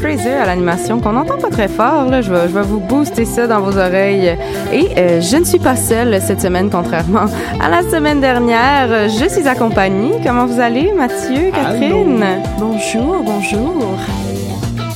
Fraser à l'animation qu'on n'entend pas très fort. Là. Je, vais, je vais vous booster ça dans vos oreilles. Et euh, je ne suis pas seule cette semaine, contrairement à la semaine dernière. Je suis accompagnée. Comment vous allez, Mathieu, Catherine? Bonjour, bonjour.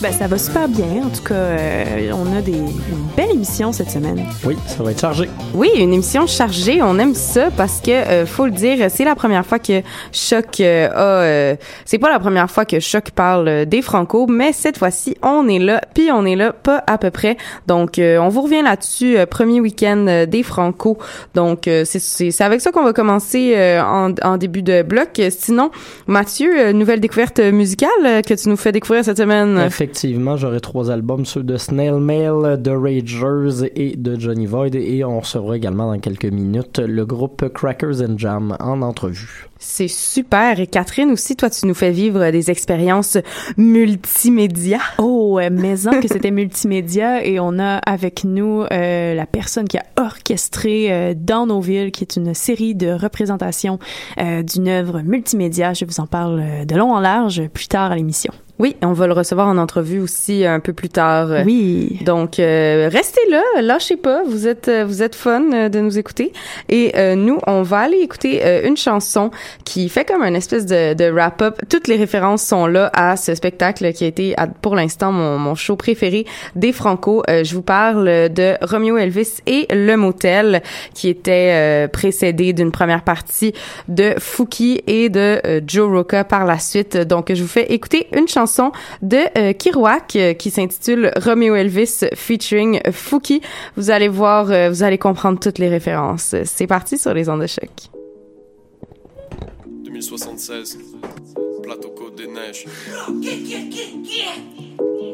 Ben, ça va super bien. En tout cas, euh, on a des, une belle émission cette semaine. Oui, ça va être chargé. Oui, une émission chargée. On aime ça parce que, euh, faut le dire, c'est la première fois que Choc euh, a... euh, c'est pas la première fois que Choc parle euh, des Franco, mais cette fois-ci, on est là, puis on est là pas à peu près. Donc, euh, on vous revient là-dessus, euh, premier week-end euh, des Franco. Donc, euh, c'est- c'est c'est avec ça qu'on va commencer euh, en, en début de bloc. Sinon, Mathieu, euh, nouvelle découverte musicale que tu nous fais découvrir cette semaine. Effectivement, j'aurai trois albums, ceux de Snail Mail, de Ragers et de Johnny Void. Et on recevra également dans quelques minutes le groupe Crackers and Jam en entrevue. C'est super. Et Catherine aussi, toi, tu nous fais vivre des expériences multimédia. Oh, maison que c'était multimédia et on a avec nous euh, la personne qui a orchestré euh, dans nos villes, qui est une série de représentations euh, d'une œuvre multimédia. Je vous en parle euh, de long en large plus tard à l'émission. Oui, on va le recevoir en entrevue aussi un peu plus tard. Oui. Donc euh, restez là, lâchez pas, vous êtes euh, vous êtes fun euh, de nous écouter et euh, nous on va aller écouter euh, une chanson qui fait comme une espèce de, de wrap up. Toutes les références sont là à ce spectacle qui a été à- pour l'instant mon, mon show préféré des Franco. Euh, je vous parle de Romeo Elvis et Le Motel qui était euh, précédé d'une première partie de Fouki et de Joe Roca par la suite. Donc je vous fais écouter une chanson de euh, Kirouac euh, qui s'intitule Romeo Elvis featuring Fouki. Vous allez voir, euh, vous allez comprendre toutes les références. C'est parti sur les ondes de choc. 2076, plateau Côte des Neiges.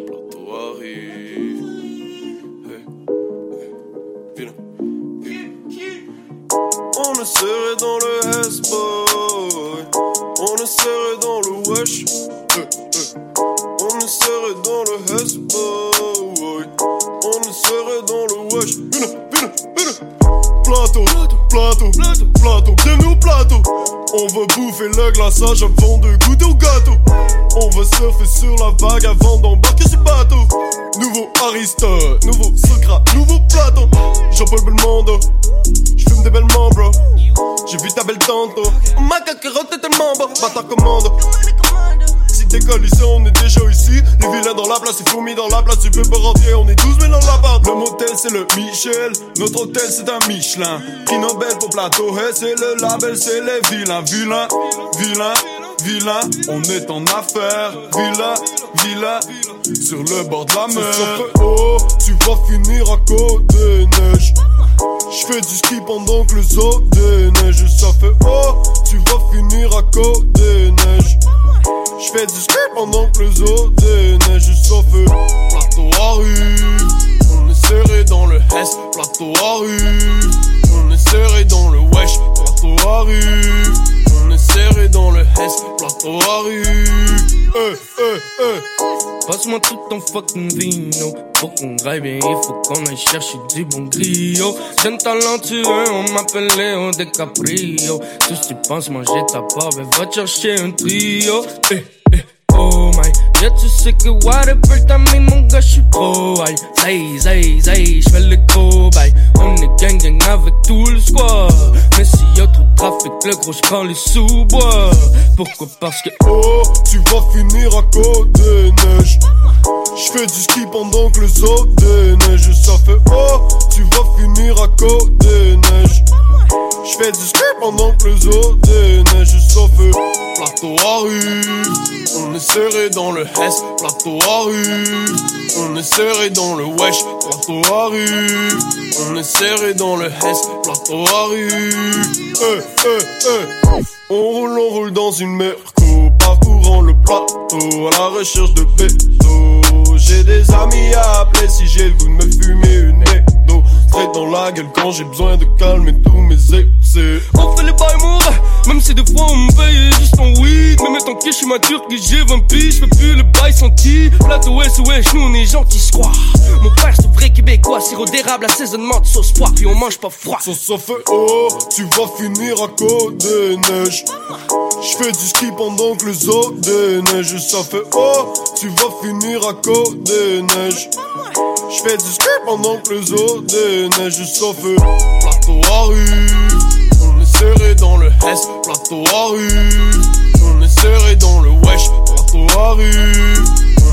Plateau arrive. Hey, hey, viens là. On est serré dans le S-Boy. On est serré dans le hustle, on est dans le wesh. Une, une, une. Plateau, plateau, plateau, plateau, bienvenue au plateau. On veut bouffer le glaçage avant de goûter au gâteau. On veut surfer sur la vague avant d'embarquer sur bateau. Nouveau Aristote, nouveau Socrate, nouveau Platon. Jean-Paul Belmondo, j'fume des belles membres, J'ai vu ta belle tante. Oh my god, t'es tellement bas, ta commande. T'écoles ici, on est déjà ici. Les vilains dans la place, les fourmis dans la place, tu peux pas rentrer, on est 12 000 dans l'appart. Le motel, c'est le Michel. Notre hôtel, c'est un Michelin. Prix Nobel pour plateau, hey, c'est le label, c'est les vilains, vilains, vilains. Vilain, on est en affaire, vilain, vilain, sur le bord de la mer. Oh, tu vas finir à côté neige. Je fais du ski pendant que les autres déneigent. Ça fait oh, tu vas finir à côté neige. Je fais du ski pendant que les autres déneigent. Ça fait plateau arrive. On est serré dans le S, plateau arrive. On est serré dans le wesh, plateau arrive. Serré dans le S. Eh, eh, eh. Passe-moi tout ton fucking vino. Pour qu'on graille bien, il faut qu'on aille chercher du bon griot. Jeune talentueux, on m'appelle Léo DiCaprio. Tout ce que tu penses manger ta part, ben va chercher un trio. Eh, eh, oh my. Yeah, tu sais que whatever t'as mis, mon gars, j'suis trop high. Zay, zay, zay, j'fais le bail. On est gang gang avec tout le squad. Mais s'il y a trop de trafic, le gros, j'prends les sous-bois. Pourquoi? Parce que Oh, tu vas finir à côté neige. J'fais du ski pendant que les autres déneigent. Ça fait oh, tu vas finir à côté neige. J'fais du ski pendant que les autres déneigent. Ça fait plateau arrive. On est serré dans le S, plateau arrive. On est serré dans le wesh, plateau arrive. On est serré dans le S, plateau arrive. Eh, eh, eh. On roule, on roule dans une merco, parcourant le plateau à la recherche de béto. J'ai des amis à appeler si j'ai le goût de me fumer une Straight dans la gueule quand j'ai besoin de calmer tous mes excès. On fait les bails mauvais, même si des fois on me paye juste en weed. Mais mettons que je suis mature, que j'ai 20 piges, je fais plus le bail senti. Plateau S, wesh, nous on est gens qui se croient. Mon père c'est vrai québécois, sirop d'érable, assaisonnement de sauce poire, puis on mange pas froid. Ça, ça fait oh, tu vas finir à côté neige. J'fais du ski pendant que les autres déneigent. Ça fait oh, tu vas finir à côté neige. J'fais du ski pendant que les autres déneigent. Ça fait plateau arrive. On est serré dans le S, plateau arrive. On est serré dans le wesh, plateau arrive.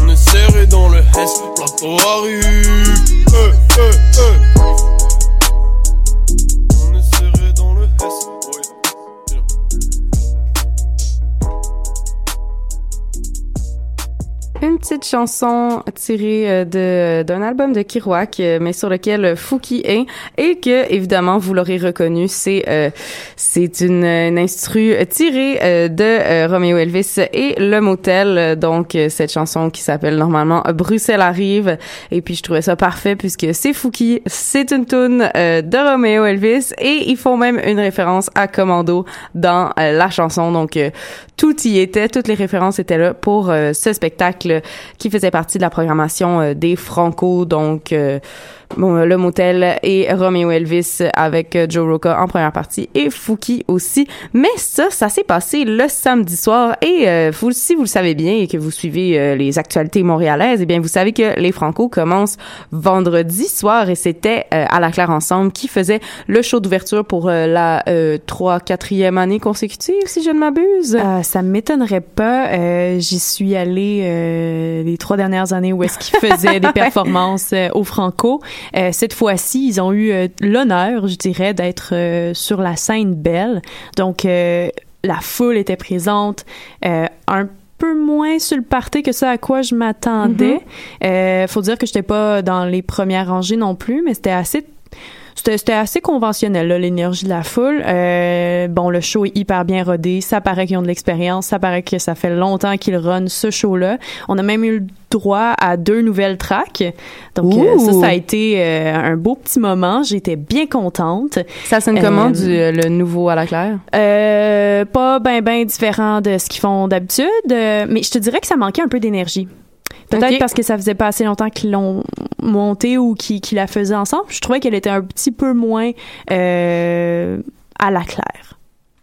On est serré dans le S, plateau arrive. Eh, eh, eh. On Une petite chanson tirée euh, de d'un album de Kiroak, euh, mais sur lequel euh, Fouki est et que évidemment vous l'aurez reconnu, c'est euh, c'est une, instru tirée de Romeo Elvis et Le Motel. Donc cette chanson qui s'appelle normalement Bruxelles arrive et puis je trouvais ça parfait puisque c'est Fouki, c'est une tune de Romeo Elvis et ils font même une référence à Commando dans la chanson. Donc tout y était, toutes les références étaient là pour ce spectacle qui faisait partie de la programmation euh, des Franco, donc euh, le motel et Romeo Elvis avec euh, Joe Roca en première partie et Fouki aussi. Mais ça, ça s'est passé le samedi soir et euh, vous, si vous le savez bien et que vous suivez euh, les actualités montréalaises, eh bien vous savez que les Franco commencent vendredi soir et c'était euh, à la Claire Ensemble qui faisait le show d'ouverture pour euh, la euh, trois quatrième année consécutive, si je ne m'abuse. Euh, ça m'étonnerait pas. Euh, J'y suis allée euh, les trois dernières années où est-ce qu'ils faisaient des performances euh, au Franco. Euh, cette fois-ci, ils ont eu euh, l'honneur, je dirais, d'être euh, sur la scène belle. Donc, la foule était présente. Un peu moins sur le party que ça à quoi je m'attendais. Euh, faut dire que j'étais pas dans les premières rangées non plus, mais c'était assez c'était assez conventionnel, là, l'énergie de la foule. Euh, bon, le show est hyper bien rodé. Ça paraît qu'ils ont de l'expérience. Ça paraît que ça fait longtemps qu'ils run ce show-là. On a même eu le droit à deux nouvelles tracks. Donc, euh, ça, ça a été euh, un beau petit moment. J'étais bien contente. Ça sonne comment du le nouveau à la Claire? Euh, pas ben ben différent de ce qu'ils font d'habitude, mais je te dirais que ça manquait un peu d'énergie. Peut-être parce que ça faisait pas assez longtemps qu'ils l'ont monté ou qui, qui la faisaient ensemble. Je trouvais qu'elle était un petit peu moins euh, à la claire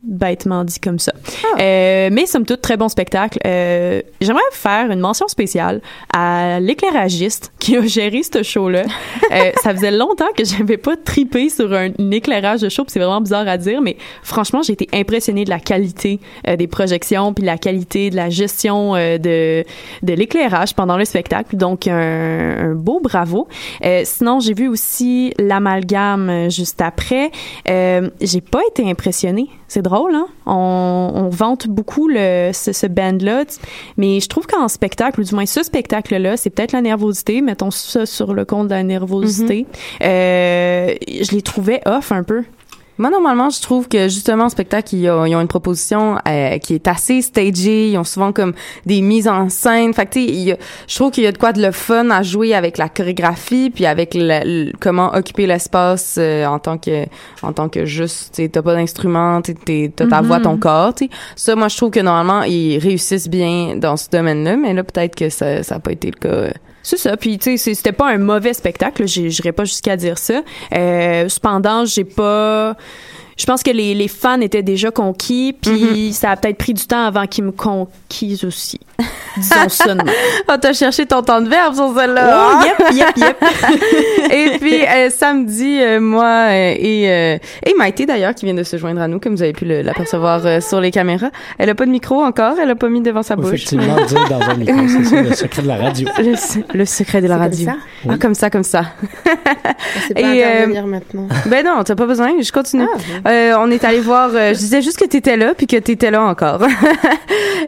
bêtement dit comme ça. Ah. Euh, mais somme toute, très bon spectacle. Euh, J'aimerais faire une mention spéciale à l'éclairagiste qui a géré ce show-là. euh, ça faisait longtemps que j'avais pas tripé sur un, un éclairage de show, c'est vraiment bizarre à dire, mais franchement, j'ai été impressionnée de la qualité euh, des projections, puis la qualité de la gestion de, de l'éclairage pendant le spectacle. Donc, un, un beau bravo. Sinon, j'ai vu aussi l'amalgame juste après. J'ai pas été impressionnée. C'est drôle, hein? On, on vante beaucoup le, ce, ce band-là, mais je trouve qu'en spectacle, ou du moins ce spectacle-là, c'est peut-être la nervosité, mettons ça sur le compte de la nervosité. Euh, je les trouvais off un peu. Moi, normalement, je trouve que justement, en spectacle, ils ont, ils ont une proposition euh, qui est assez stagée. Ils ont souvent comme des mises en scène. Fait que, tu sais, je trouve qu'il y a de quoi de le fun à jouer avec la chorégraphie, puis avec le- le- comment occuper l'espace euh, en tant que en tant que juste, tu t'as pas d'instrument, t'es- t'as ta voix, ton corps, tu sais. Ça, moi, je trouve que normalement, ils réussissent bien dans ce domaine-là, mais là, peut-être que ça ça a pas été le cas. C'est ça. Puis, tu sais, c'était pas un mauvais spectacle. Je J'irais pas jusqu'à dire ça. Euh, cependant, j'ai pas. Je pense que les, les fans étaient déjà conquis, puis ça a peut-être pris du temps avant qu'ils me conquisent aussi. Disons même. Ah, t'as cherché ton temps de verbe sur celle-là. Oh, hein? yep, yep, yep. et puis euh, samedi, euh, moi euh, et euh, et Maïté d'ailleurs qui vient de se joindre à nous, comme vous avez pu l'apercevoir euh, sur les caméras. Elle a pas de micro encore, elle a pas mis devant sa bouche. Effectivement, dire dans un micro, c'est le secret de la radio. Le, se- le secret de la C'est comme radio. ça? Ah, comme ça, comme ça. C'est pas Et, euh, intervenir maintenant. Ben non, t'as pas besoin, je continue. Ah. Euh, on est allé voir, euh, je disais juste que t'étais là, puis que t'étais là encore.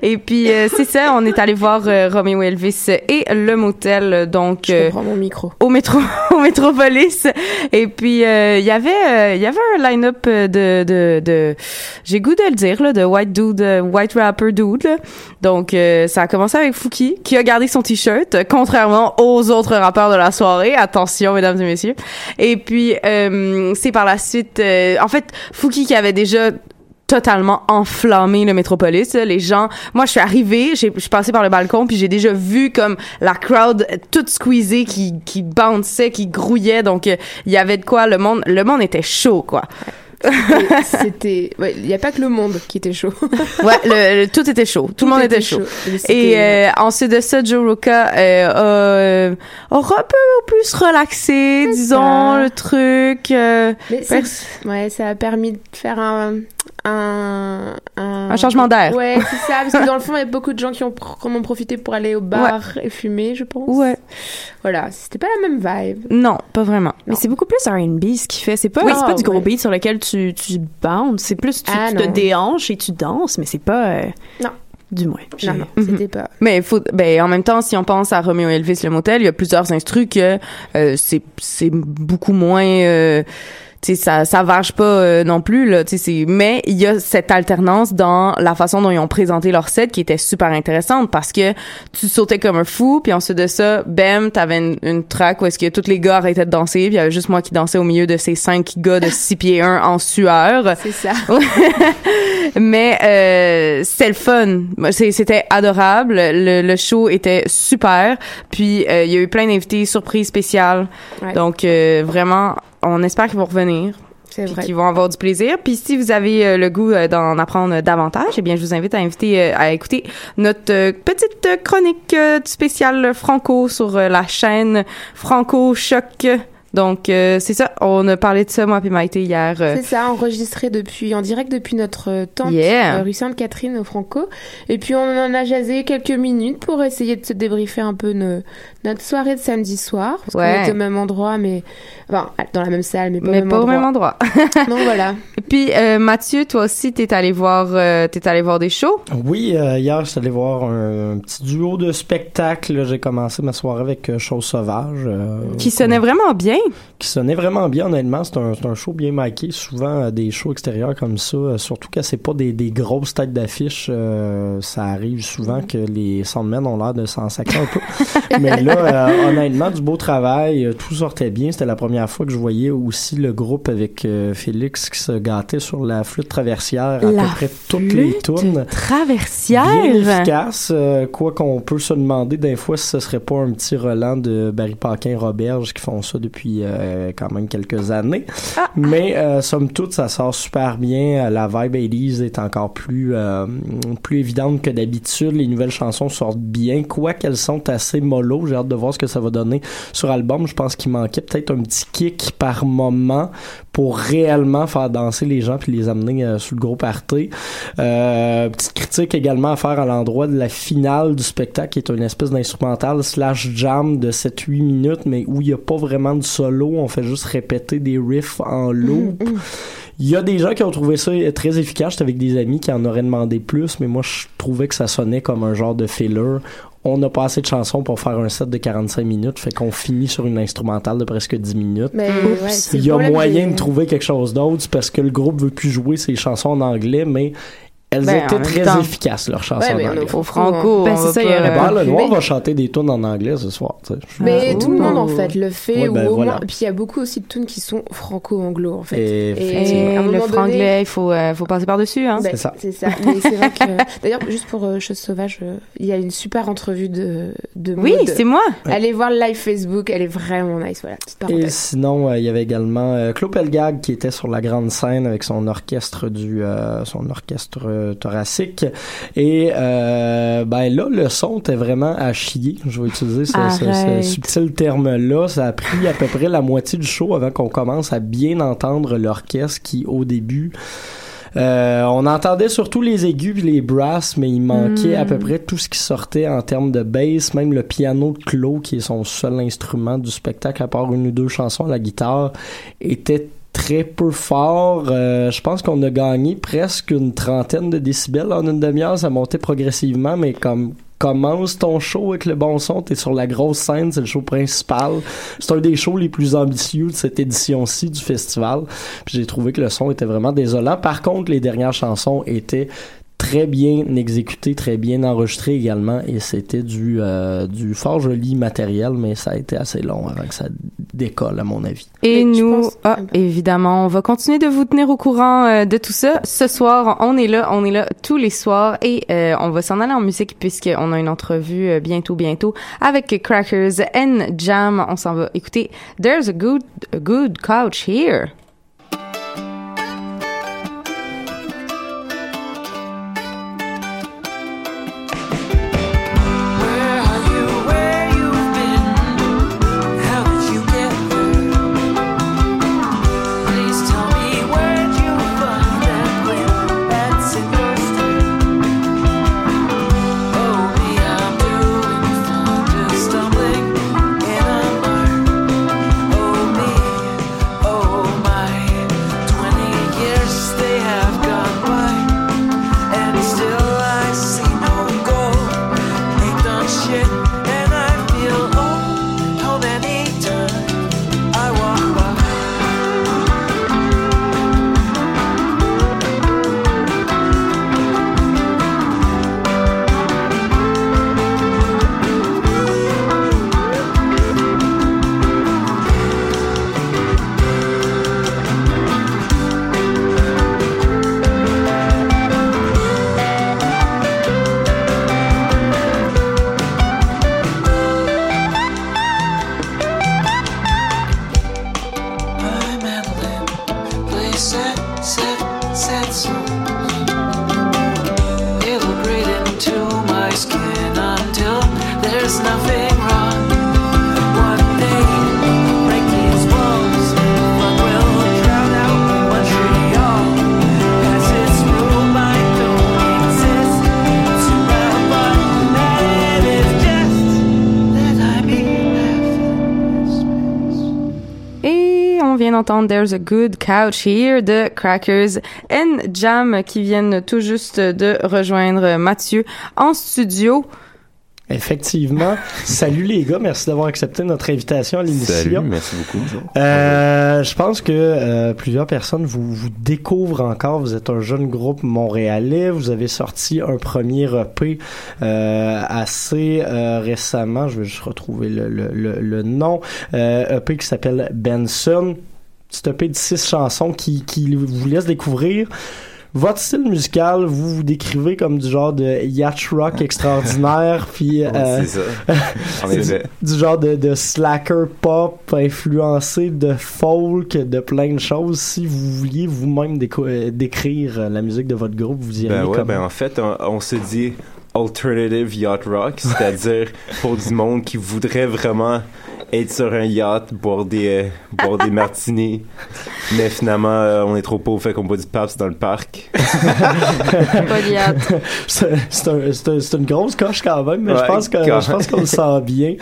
et puis, euh, c'est ça, on est allé voir euh, Roméo Elvis et le motel, donc... Je euh, mon micro. au métro au métropolis et puis euh, il y avait il y avait un line-up de de, de j'ai goût de le dire là de white dude white rapper dude là. donc ça a commencé avec Fouki qui a gardé son t-shirt contrairement aux autres rappeurs de la soirée attention mesdames et messieurs et puis euh, c'est par la suite euh, en fait Fouki qui avait déjà totalement enflammé le métropolis les gens moi je suis arrivée je suis passée par le balcon puis j'ai déjà vu comme la crowd euh, toute squeezée qui qui bounçait qui grouillait. Donc euh, il y avait de quoi le monde le monde était chaud quoi C'était. ouais, Il n'y a pas que le monde qui était chaud. ouais le, le- tout était chaud tout, le monde était chaud, Mais et c'était- euh, ensuite de ça Joe Roca euh, a, euh, aura un peu plus relaxé disons ça. le truc euh, Mais ouais, ça a permis de faire un un un changement d'air Ouais, c'est ça, parce que dans le fond, il y a beaucoup de gens qui, ont, qui en ont profité pour aller au bar et fumer, je pense. ouais Voilà, c'était pas la même vibe. non pas vraiment Mais c'est beaucoup plus R&B ce qu'il fait. C'est pas, Oui. c'est pas du gros Ah, ouais. beat sur lequel tu, tu bounces. C'est plus tu, Ah, tu te déhanches et tu danses, mais c'est pas. euh, Non. Du moins. Non, non, Mhm. c'était pas. Mais faut, ben, en même temps, si on pense à Romeo Elvis le motel, il y a plusieurs instrus que euh, c'est c'est beaucoup moins. Euh, tu sais, ça ça vache pas euh, non plus là. Tu sais, mais il y a cette alternance dans la façon dont ils ont présenté leur set qui était super intéressante parce que tu sautais comme un fou puis ensuite de ça, bam, t'avais une, une track où est-ce que tous les gars arrêtaient de danser puis il y avait juste moi qui dansais au milieu de ces cinq gars de 6 pieds 1 en sueur. C'est ça. Mais euh, c'était le fun. C'était adorable. Le, le show était super. Puis euh, il y a eu plein d'invités surprises spéciales. Ouais. Donc euh, vraiment, on espère qu'ils vont revenir. C'est vrai. qu'ils vont avoir du plaisir. Puis si vous avez euh, le goût euh, d'en apprendre davantage, eh bien je vous invite à inviter euh, à écouter notre petite chronique spéciale franco sur la chaîne Franco Choc. Donc c'est ça, on a parlé de ça moi puis Maïté hier. C'est ça, enregistré depuis, en direct depuis notre tente Yeah. rue Sainte-Catherine au Franco. Et puis on en a jasé quelques minutes pour essayer de se débriefer un peu nos- notre soirée de samedi soir. Parce Ouais. qu'on était au même endroit, mais. Enfin, dans la même salle, mais pas, mais au, même pas au endroit. même endroit. Donc voilà. Puis euh, Mathieu, toi aussi, t'es allé voir, euh, t'es allé voir des shows? Oui, euh, hier, je suis allé voir un, un petit duo de spectacles. J'ai commencé ma soirée avec euh, Chose Sauvage. euh, Qui sonnait vraiment bien. qui sonnait vraiment bien honnêtement c'est un, c'est un show bien maqué souvent euh, des shows extérieurs comme ça euh, surtout que c'est pas des, des grosses têtes d'affiche euh, ça arrive souvent que les soundmen ont l'air de s'en sacrer un peu mais là euh, honnêtement du beau travail tout sortait bien c'était la première fois que je voyais aussi le groupe avec euh, Félix qui se gâtait sur la flûte traversière à La peu près toutes les tunes. traversière? Bien efficace, euh, quoi qu'on peut se demander des fois si ce serait pas un petit Roland de Barry Paquin Roberge qui font ça depuis euh, quand même quelques années. Mais euh, somme toute, ça sort super bien. La vibe 80s est encore plus plus évidente que d'habitude. Les nouvelles chansons sortent bien, quoi qu'elles sont assez mollo. J'ai hâte de voir ce que ça va donner sur album. Je pense qu'il manquait peut-être un petit kick par moment pour réellement faire danser les gens puis les amener euh, sous le gros party. Euh, petite critique également à faire à l'endroit de la finale du spectacle qui est une espèce d'instrumental slash jam de 7-8 minutes mais où il n'y a pas vraiment de solo, on fait juste répéter des riffs en loop. Il y a des gens qui ont trouvé ça très efficace. J'étais avec des amis qui en auraient demandé plus, mais moi, je trouvais que ça sonnait comme un genre de filler. On n'a pas assez de chansons pour faire un set de 45 minutes, fait qu'on finit sur une instrumentale de presque 10 minutes. Mais, Oups. ouais, c'est Il y a moyen de trouver quelque chose d'autre parce que le groupe veut plus jouer ses chansons en anglais, mais elles Ben, en étaient très temps. efficaces, leurs chansons Ouais, en anglais. Au franco, Ben, c'est va ça, il y pas, euh, Ben, le noir Mais- va chanter des tunes en anglais ce soir. tu sais. Mais Ah, tout le monde en ouh. fait le fait Ouais, ou ben, au voilà. moins puis il y a beaucoup aussi de tunes qui sont franco-anglo en fait. Et Et à un le donné- franglais, il faut, euh, faut passer par-dessus, hein. Ben, C'est ça. C'est ça. Mais c'est vrai que d'ailleurs juste pour euh, Chose sauvage, euh, il y a une super entrevue de de Oui, c'est moi. Allez voir le live Facebook, elle est vraiment nice. Voilà, petite Et sinon, euh, il y avait également euh, Claude Pelgag qui était sur la grande scène avec son orchestre du euh, son orchestre euh, thoracique. Et euh, ben là, le son était vraiment à chier. Je vais utiliser ce, ce- ce Arrête. subtil terme-là. Ça a pris à peu près la moitié du show avant qu'on commence à bien entendre l'orchestre qui, au début, euh, on entendait surtout les aigus puis les brasses, mais il manquait à peu près tout ce qui sortait en termes de bass, même le piano de Claude, qui est son seul instrument du spectacle, à part une ou deux chansons la guitare, était très peu fort. Euh, je pense qu'on a gagné presque une trentaine de décibels en une demi-heure. Ça montait progressivement, mais comme commence ton show avec le bon son, t'es sur la grosse scène, c'est le show principal. C'est un des shows les plus ambitieux de cette édition-ci du festival. Puis j'ai trouvé que le son était vraiment désolant. Par contre, les dernières chansons étaient très bien exécutées, très bien enregistrées également, et c'était du euh, du fort joli matériel, mais ça a été assez long avant que ça décolle à mon avis. Et nous, pense- ah, évidemment, on va continuer de vous tenir au courant euh, de tout ça. Ce soir, on est là, on est là tous les soirs et euh, on va s'en aller en musique puisqu'on a une entrevue euh, bientôt, bientôt avec Crackers and Jam. On s'en va écouter There's a good, a good couch here. There's a Good Couch Here de Crackers and Jam qui viennent tout juste de rejoindre Mathieu en studio. Effectivement. Salut les gars, merci d'avoir accepté notre invitation à l'émission. Salut, merci beaucoup. Euh, je pense que euh, plusieurs personnes vous, vous découvrent encore. Vous êtes un jeune groupe montréalais. Vous avez sorti un premier EP euh, assez euh, récemment. Je vais juste retrouver le, le, le, le nom. Euh, EP qui s'appelle Benson. Petit EP de six chansons qui, qui vous laisse découvrir votre style musical, vous vous décrivez comme du genre de yacht rock extraordinaire, puis euh, ça. Du, du genre de, de slacker pop influencé de folk, de plein de choses. Si vous vouliez vous-même euh, décrire la musique de votre groupe, vous iriez Ben ouais, ben en fait, on, on se dit alternative yacht rock, c'est-à-dire pour du monde qui voudrait vraiment être sur un yacht, boire des, euh, boire des martinis, mais finalement, euh, on est trop pauvre, fait qu'on boit du Pabst dans le parc. Pas de yacht. c'est c'est un- c'est un- c'est une grosse coche quand même, mais je pense que quand je pense qu'on le sent bien.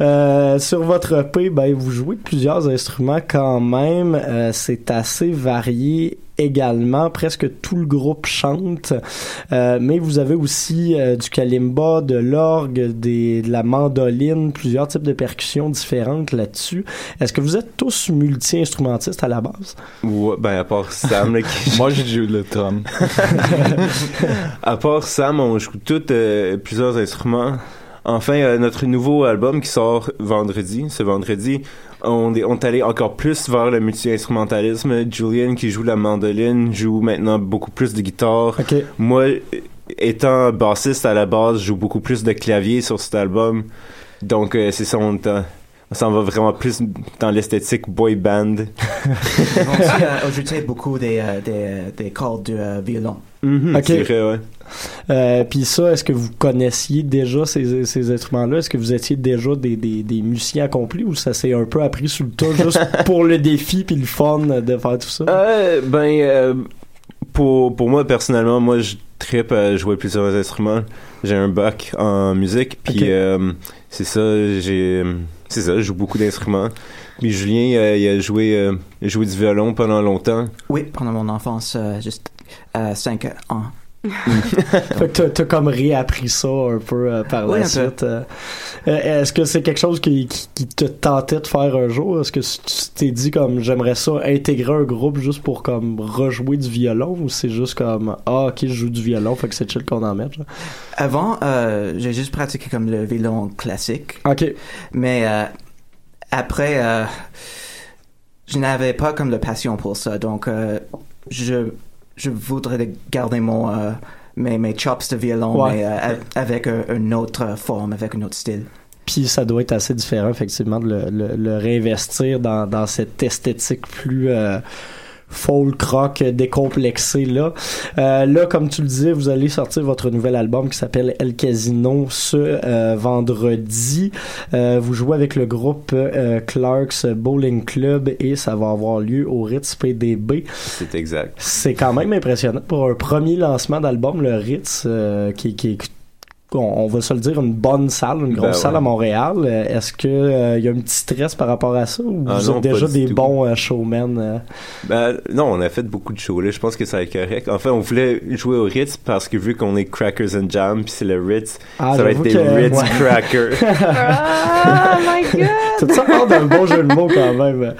Euh, sur votre EP, ben vous jouez plusieurs instruments quand même. Euh, c'est assez varié également. Presque tout le groupe chante, Euh, mais vous avez aussi euh, du kalimba, de l'orgue, de la mandoline, plusieurs types de percussions différentes là-dessus. Est-ce que vous êtes tous multi-instrumentistes à la base? Ouais, ben à part Sam, là, qui... Moi, j'ai joué le drum. à part Sam, on joue tous euh, plusieurs instruments. Enfin, euh, notre nouveau album qui sort vendredi, ce vendredi, on est, on est allé encore plus vers le multi-instrumentalisme. Julian, qui joue la mandoline, joue maintenant beaucoup plus de guitare. Moi, étant bassiste à la base, je joue beaucoup plus de clavier sur cet album. Donc, euh, c'est ça, on, on s'en va vraiment plus dans l'esthétique boy band. Ils vont aussi euh, beaucoup des, des, des cordes de euh, Mhm, Ok. c'est vrai, ouais. Euh, Puis ça, est-ce que vous connaissiez déjà ces, ces instruments-là? Est-ce que vous étiez déjà des, des, des musiciens accomplis ou ça s'est un peu appris sous le tas juste pour le défi puis le fun de faire tout ça? Euh, ben, euh, pour, pour moi, personnellement, moi, je tripe à jouer plusieurs instruments. J'ai un bac en musique, puis euh, c'est ça, j'ai... C'est ça, je joue beaucoup d'instruments. Puis Julien, euh, il a joué, euh, joué du violon pendant longtemps. Oui, pendant mon enfance, euh, juste 5 ans. fait que t'as- comme réappris ça un peu euh, par la suite. euh. Euh, Est-ce que c'est quelque chose qui, qui, qui te tentait de faire un jour? Est-ce que tu t'es dit comme j'aimerais ça intégrer un groupe juste pour comme rejouer du violon ou c'est juste comme ah ok je joue du violon fait que c'est chill qu'on en mette? genre? Avant, euh, j'ai juste pratiqué comme le violon classique. Ok. Mais après, je n'avais pas comme de passion pour ça. Donc, euh, je, je voudrais garder mon, euh, mes, mes chops de violon, Ouais. mais euh, avec une autre forme, avec un autre style. Puis ça doit être assez différent, effectivement, de le, le- le réinvestir dans, dans cette esthétique plus euh, folk rock décomplexée là. Euh, là, comme tu le disais, vous allez sortir votre nouvel album qui s'appelle El Casino ce euh, vendredi. Euh, vous jouez avec le groupe euh, Clark's Bowling Club et ça va avoir lieu au Ritz PDB. C'est exact. C'est quand même impressionnant pour un premier lancement d'album, le Ritz, euh, qui, qui est, on, on va se le dire, une bonne salle, une grosse Ben salle ouais. à Montréal. Euh, Est-ce que euh, il y a un petit stress par rapport à ça ou Ah vous non, êtes déjà des tout. bons euh, showmen? euh? Ben, non, on a fait beaucoup de shows, là. Je pense que ça va être correct. Enfin, on voulait jouer au Ritz parce que vu qu'on est Crackers and Jam, puis c'est le Ritz, Ah, ça va être des que- Ritz ouais. Crackers. Oh my god! C'est ça part d'un bon jeu de mots quand même.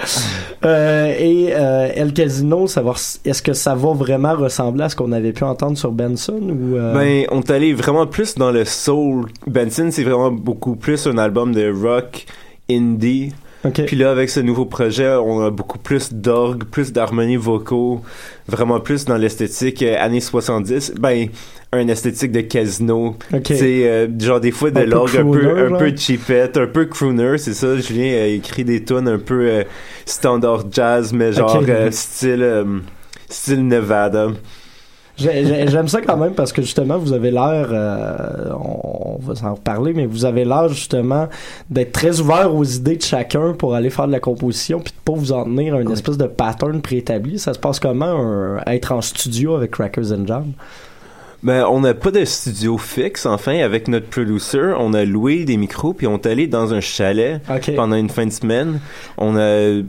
Euh, et euh, El Casino, est-ce que ça va vraiment ressembler à ce qu'on avait pu entendre sur Benson ou euh, Ben, on est allé vraiment plus dans le soul. Benson, c'est vraiment beaucoup plus un album de rock indie. Puis là, avec ce nouveau projet, on a beaucoup plus d'orgue, plus d'harmonie vocaux, vraiment plus dans l'esthétique euh, années 70. Ben, un esthétique de casino. Ok. C'est euh, genre des fois de l'orgue un peu, un genre. peu cheapette, un peu crooner, c'est ça. Julien a écrit des tunes un peu euh, standard jazz, mais genre style, style Nevada. J'ai- j'ai- J'aime ça quand même parce que justement vous avez l'air, euh, on, on va s'en reparler, mais vous avez l'air justement d'être très ouvert aux idées de chacun pour aller faire de la composition puis de pas vous en tenir à une espèce de pattern préétabli. Ça se passe comment un- être en studio avec Crackers and Jam? Ben, on n'a pas de studio fixe, enfin, avec notre producer. On a loué des micros, puis on est allé dans un chalet pendant une fin de semaine. On a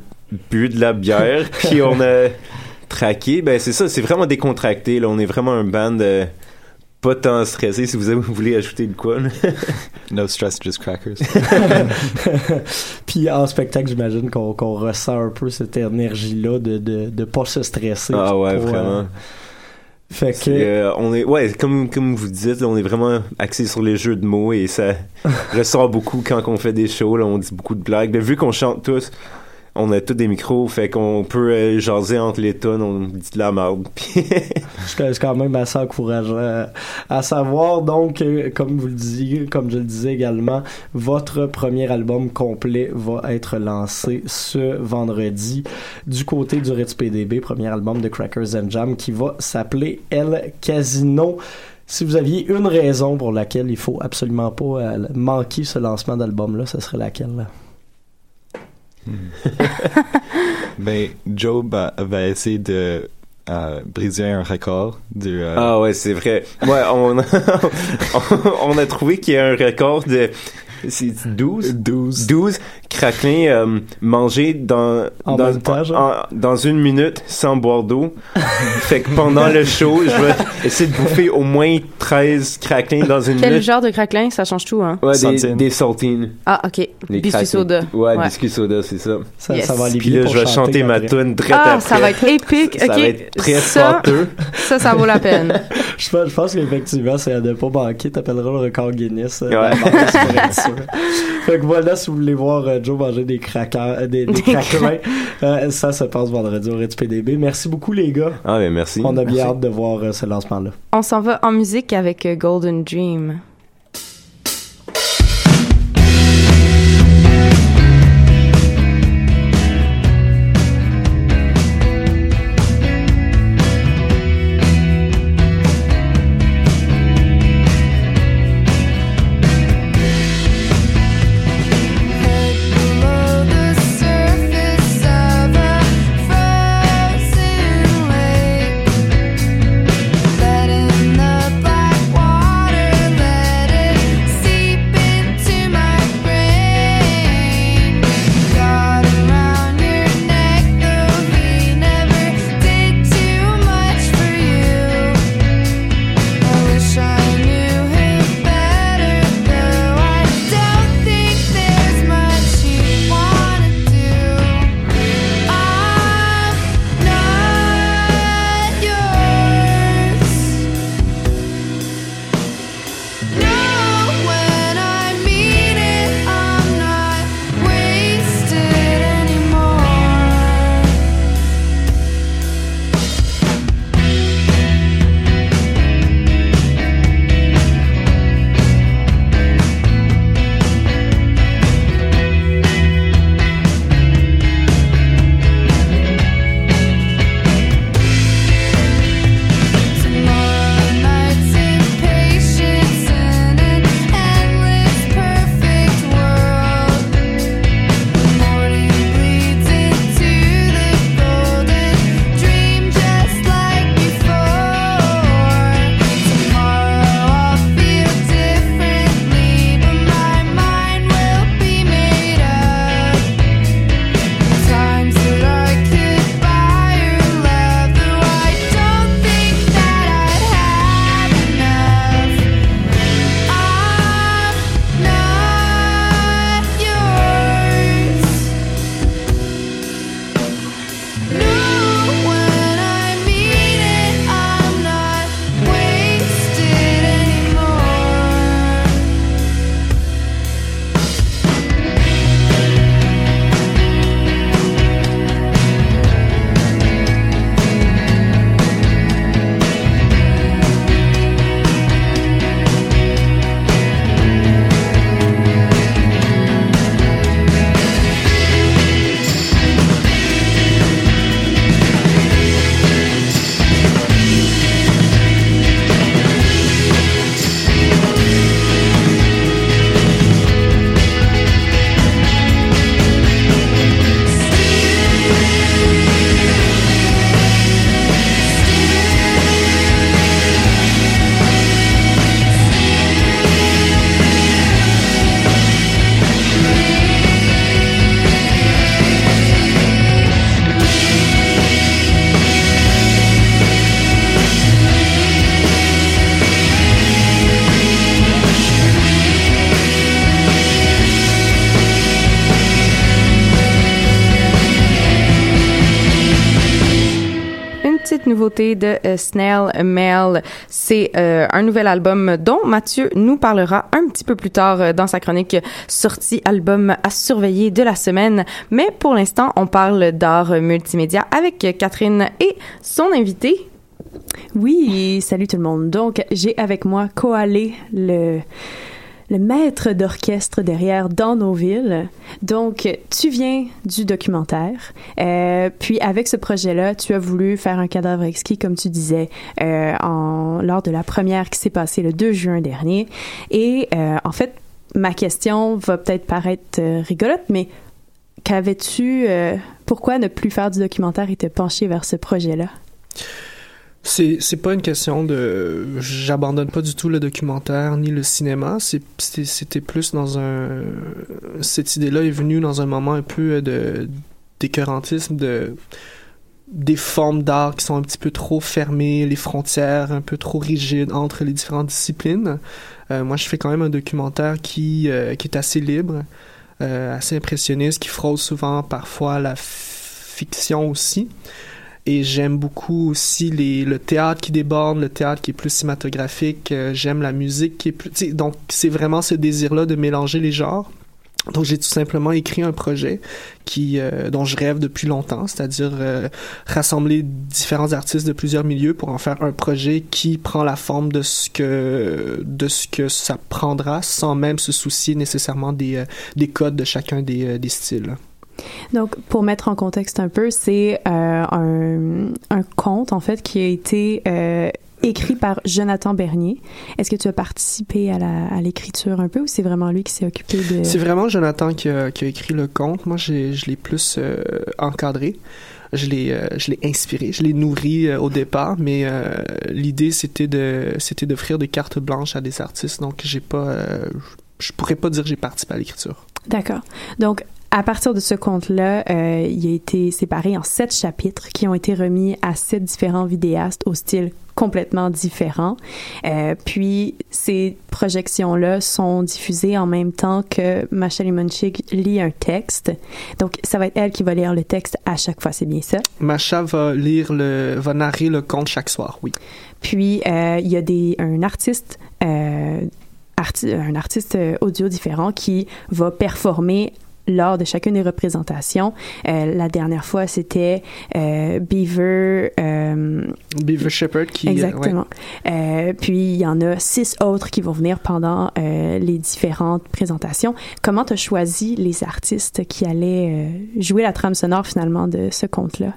bu de la bière, puis on a traqué. Ben, c'est ça, c'est vraiment décontracté. Là. On est vraiment un band euh, pas tant stressé, si vous avez- vous voulez ajouter de quoi. No stress, just crackers. Puis en spectacle, j'imagine qu'on qu'on ressent un peu cette énergie-là de, de, de pas se stresser. ah ouais, pas, vraiment. euh, fait que euh, on est, ouais, comme, comme vous dites, là, on est vraiment axé sur les jeux de mots et ça ressort beaucoup quand on fait des shows. Là, on dit beaucoup de blagues. Mais vu qu'on chante tous, on a tous des micros, fait qu'on peut euh, jaser entre les tonnes, on dit de la merde. C'est quand même assez encourageant à savoir. Donc, euh, comme vous le disiez, comme je le disais également, votre premier album complet va être lancé ce vendredi du côté du Ritz PDB, premier album de Crackers and Jam qui va s'appeler El Casino. Si vous aviez une raison pour laquelle il faut absolument pas euh, manquer ce lancement d'album-là, ce serait laquelle? Là? Ben, Job va essayer de euh, briser un record du. euh, Ah ouais, c'est vrai. Ouais, on, on a trouvé qu'il y a un record de c'est 12 12 12 craquelins euh, mangés dans En dans, même temps, genre? en- dans une minute sans boire d'eau. fait que pendant le show, je vais essayer de bouffer au moins 13 craquelins dans une Quel minute. genre de craquelin? Ça change tout, hein? Ouais, des, des saltines. Ah, OK. Les Biscuit craquelins. soda. Ouais, Ouais. biscuit soda, c'est ça. Ça, Yes. ça va aller Puis là, pour je vais chanter ma tune Ah, après. ça va être épique. Ça OK. va être très ça, ça, ça vaut la peine. Je pense, je pense qu'effectivement, c'est à ne pas manquer. T'appelleras le record Guinness. euh, Ouais. fait que voilà, si vous voulez voir euh, Joe manger des craqueurs, euh, des, des craquelins, euh, ça se passe vendredi au Ritz PDB. Merci beaucoup, les gars. Ah, ben merci. On a bien Merci. hâte de voir euh, ce lancement-là. On s'en va en musique avec Golden Dream. De euh, Snail Mail. C'est euh, un nouvel album dont Mathieu nous parlera un petit peu plus tard euh, dans sa chronique sortie album à surveiller de la semaine. Mais pour l'instant, on parle d'art multimédia avec Catherine et son invité. Oui, salut tout le monde. Donc, j'ai avec moi Koalé, le le maître d'orchestre derrière Dans nos villes. Donc, tu viens du documentaire. Euh, puis, avec ce projet-là, tu as voulu faire un cadavre exquis, comme tu disais, euh, lors de la première qui s'est passée le 2 juin dernier. Et euh, en fait, ma question va peut-être paraître rigolote, mais qu'avais-tu... pourquoi ne plus faire du documentaire et te pencher vers ce projet-là? C'est c'est pas une question de j'abandonne pas du tout le documentaire ni le cinéma, c'est c'est- c'était plus dans un cette idée-là est venue dans un moment un peu de d'écœurantisme de des formes d'art qui sont un petit peu trop fermées, les frontières un peu trop rigides entre les différentes disciplines. Euh, moi, je fais quand même un documentaire qui euh, qui est assez libre, euh, assez impressionniste, qui frôle souvent parfois la fiction aussi. Et j'aime beaucoup aussi les, le théâtre qui déborde, le théâtre qui est plus cinématographique. euh, j'aime la musique qui est plus... Donc, c'est vraiment ce désir-là de mélanger les genres. Donc, j'ai tout simplement écrit un projet qui, euh, dont je rêve depuis longtemps, c'est-à-dire euh, rassembler différents artistes de plusieurs milieux pour en faire un projet qui prend la forme de ce que, de ce que ça prendra sans même se soucier nécessairement des, euh, des codes de chacun des, euh, des styles. Donc, pour mettre en contexte un peu, c'est euh, un, un conte, en fait, qui a été euh, écrit par Jonathan Bernier. Est-ce que tu as participé à l'écriture un peu ou c'est vraiment lui qui s'est occupé de... C'est vraiment Jonathan qui a, qui a écrit le conte. Moi, j'ai- je l'ai plus euh, encadré. Je l'ai, je l'ai inspiré, je l'ai nourri au départ, mais l'idée c'était de, c'était d'offrir des cartes blanches à des artistes. Donc, j'ai pas, je pourrais pas dire que j'ai participé à l'écriture. D'accord. Donc, à partir de ce conte-là, euh, il a été séparé en sept chapitres qui ont été remis à sept différents vidéastes au style complètement différent. Euh, puis, ces projections-là sont diffusées en même temps que Macha Limonchik lit un texte. Donc, ça va être elle qui va lire le texte à chaque fois, c'est bien ça? Macha va lire le, va narrer le conte chaque soir, oui. Puis, euh, il y a des, un artiste, arti- un artiste audio différent qui va performer lors de chacune des représentations. Euh, la dernière fois, c'était euh, Beaver. euh, Beaver Shepherd qui. Exactement. Puis il y en a six autres qui vont venir pendant les différentes présentations. Comment tu as choisi les artistes qui allaient jouer la trame sonore finalement de ce conte-là?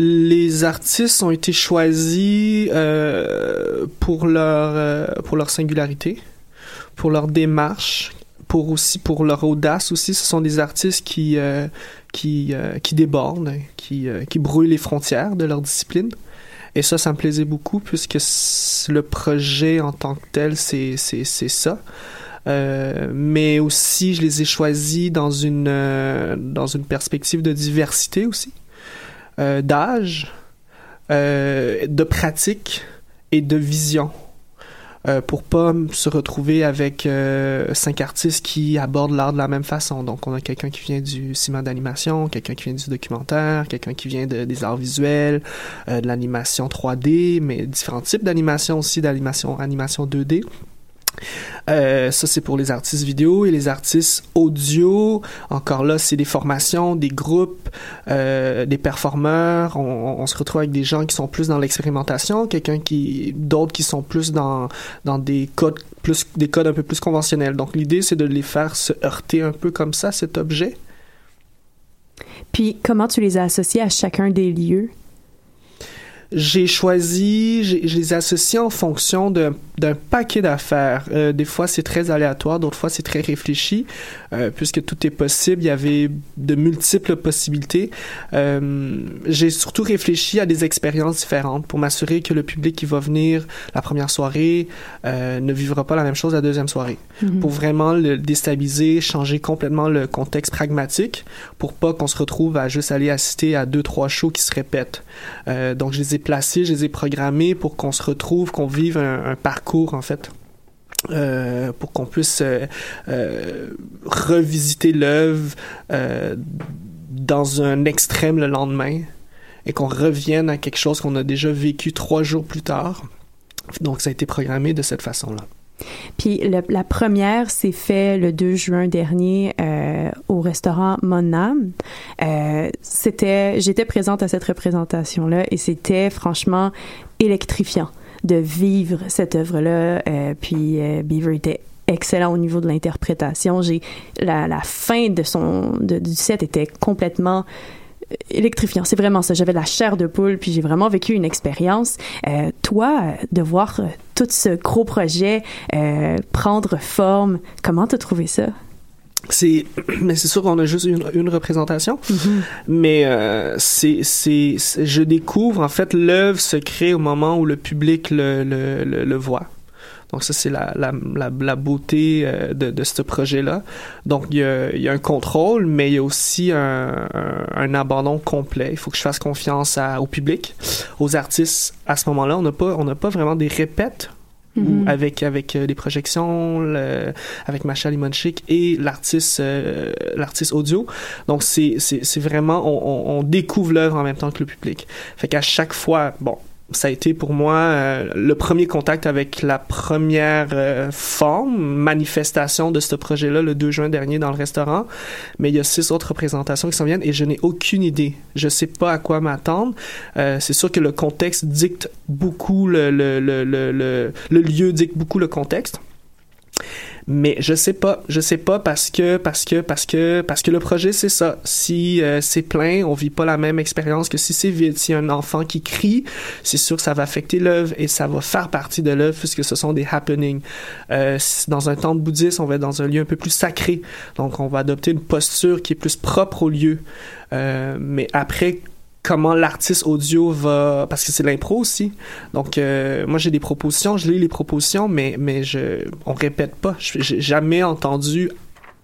Les artistes ont été choisis euh, pour leur euh, pour leur singularité, pour leur démarche, pour aussi pour leur audace aussi. Ce sont des artistes qui euh, qui euh, qui débordent, qui euh, qui brouillent les frontières de leur discipline. Et ça, ça me plaisait beaucoup puisque le projet en tant que tel, c'est c'est c'est ça. Euh, mais aussi, je les ai choisis dans une euh, dans une perspective de diversité aussi euh, d'âge, euh, de pratique et de vision. Euh, pour pas se retrouver avec euh, cinq artistes qui abordent l'art de la même façon. Donc, on a quelqu'un qui vient du cinéma d'animation, quelqu'un qui vient du documentaire, quelqu'un qui vient de- des arts visuels, euh, de l'animation 3D, mais différents types d'animation aussi, d'animation animation 2D. Euh, ça, c'est pour les artistes vidéo et les artistes audio. Encore là, c'est des formations, des groupes, euh, des performeurs. On, on se retrouve avec des gens qui sont plus dans l'expérimentation, quelqu'un qui, d'autres qui sont plus dans dans des codes plus des codes un peu plus conventionnels. Donc l'idée, c'est de les faire se heurter un peu comme ça, cet objet. Puis comment tu les as associés à chacun des lieux? J'ai choisi, je les associe en fonction d'un d'un paquet d'affaires. Euh, des fois, c'est très aléatoire, d'autres fois, c'est très réfléchi. Euh, puisque tout est possible, il y avait de multiples possibilités. Euh, j'ai surtout réfléchi à des expériences différentes pour m'assurer que le public qui va venir la première soirée euh, ne vivra pas la même chose la deuxième soirée. Mhm. Pour vraiment le déstabiliser, changer complètement le contexte pragmatique pour pas qu'on se retrouve à juste aller assister à deux, trois shows qui se répètent. Euh, donc, je les ai placés, je les ai programmés pour qu'on se retrouve, qu'on vive un, un parcours, en fait. Euh, pour qu'on puisse euh, euh, revisiter l'œuvre dans un extrême le lendemain et qu'on revienne à quelque chose qu'on a déjà vécu trois jours plus tard. Donc, ça a été programmé de cette façon-là. Puis la première s'est fait le 2 juin dernier au restaurant Monam. J'étais présente à cette représentation-là et c'était franchement électrifiant de vivre cette œuvre-là. Euh, puis euh, Beaver était excellent au niveau de l'interprétation. J'ai la, fin de son du set était complètement électrifiant. C'est vraiment ça. J'avais la chair de poule, puis j'ai vraiment vécu une expérience. Euh, toi, euh, de voir euh, tout ce gros projet euh, prendre forme, comment t'as trouvé ça? C'est, mais c'est sûr qu'on a juste une, une représentation. Mais euh, c'est, c'est, je découvre en fait l'œuvre se crée au moment où le public le, le, le, le voit. Donc ça c'est la, la, la, la beauté euh, de, de ce projet-là. Donc il y a, il y a un contrôle, mais il y a aussi un, un, un abandon complet. Il faut que je fasse confiance à, au public, aux artistes. À ce moment-là, on n'a pas on n'a pas vraiment des répètes ou Mhm. avec avec euh, les projections, le- avec Macha Limonchik et l'artiste euh, l'artiste audio. Donc c'est c'est c'est vraiment on, on, on découvre l'œuvre en même temps que le public. Fait qu'à chaque fois, bon, ça a été pour moi euh, le premier contact avec la première euh, forme, manifestation de ce projet-là le 2 juin dernier dans le restaurant. Mais il y a six autres représentations qui s'en viennent et je n'ai aucune idée. Je sais pas à quoi m'attendre. Euh, c'est sûr que le contexte dicte beaucoup le, le, le, le, le lieu dicte beaucoup le contexte. Mais je sais pas, je sais pas parce que parce que parce que parce que le projet c'est ça. Si euh, c'est plein, on vit pas la même expérience que si c'est vide. Si un enfant qui crie, c'est sûr que ça va affecter l'œuvre et ça va faire partie de l'œuvre puisque ce sont des happenings. Euh, dans un temple bouddhiste, on va être dans un lieu un peu plus sacré, donc on va adopter une posture qui est plus propre au lieu. Euh, mais après comment l'artiste audio va parce que c'est l'impro aussi. Donc euh, moi j'ai des propositions je lis les propositions mais mais je on répète pas. J'ai jamais entendu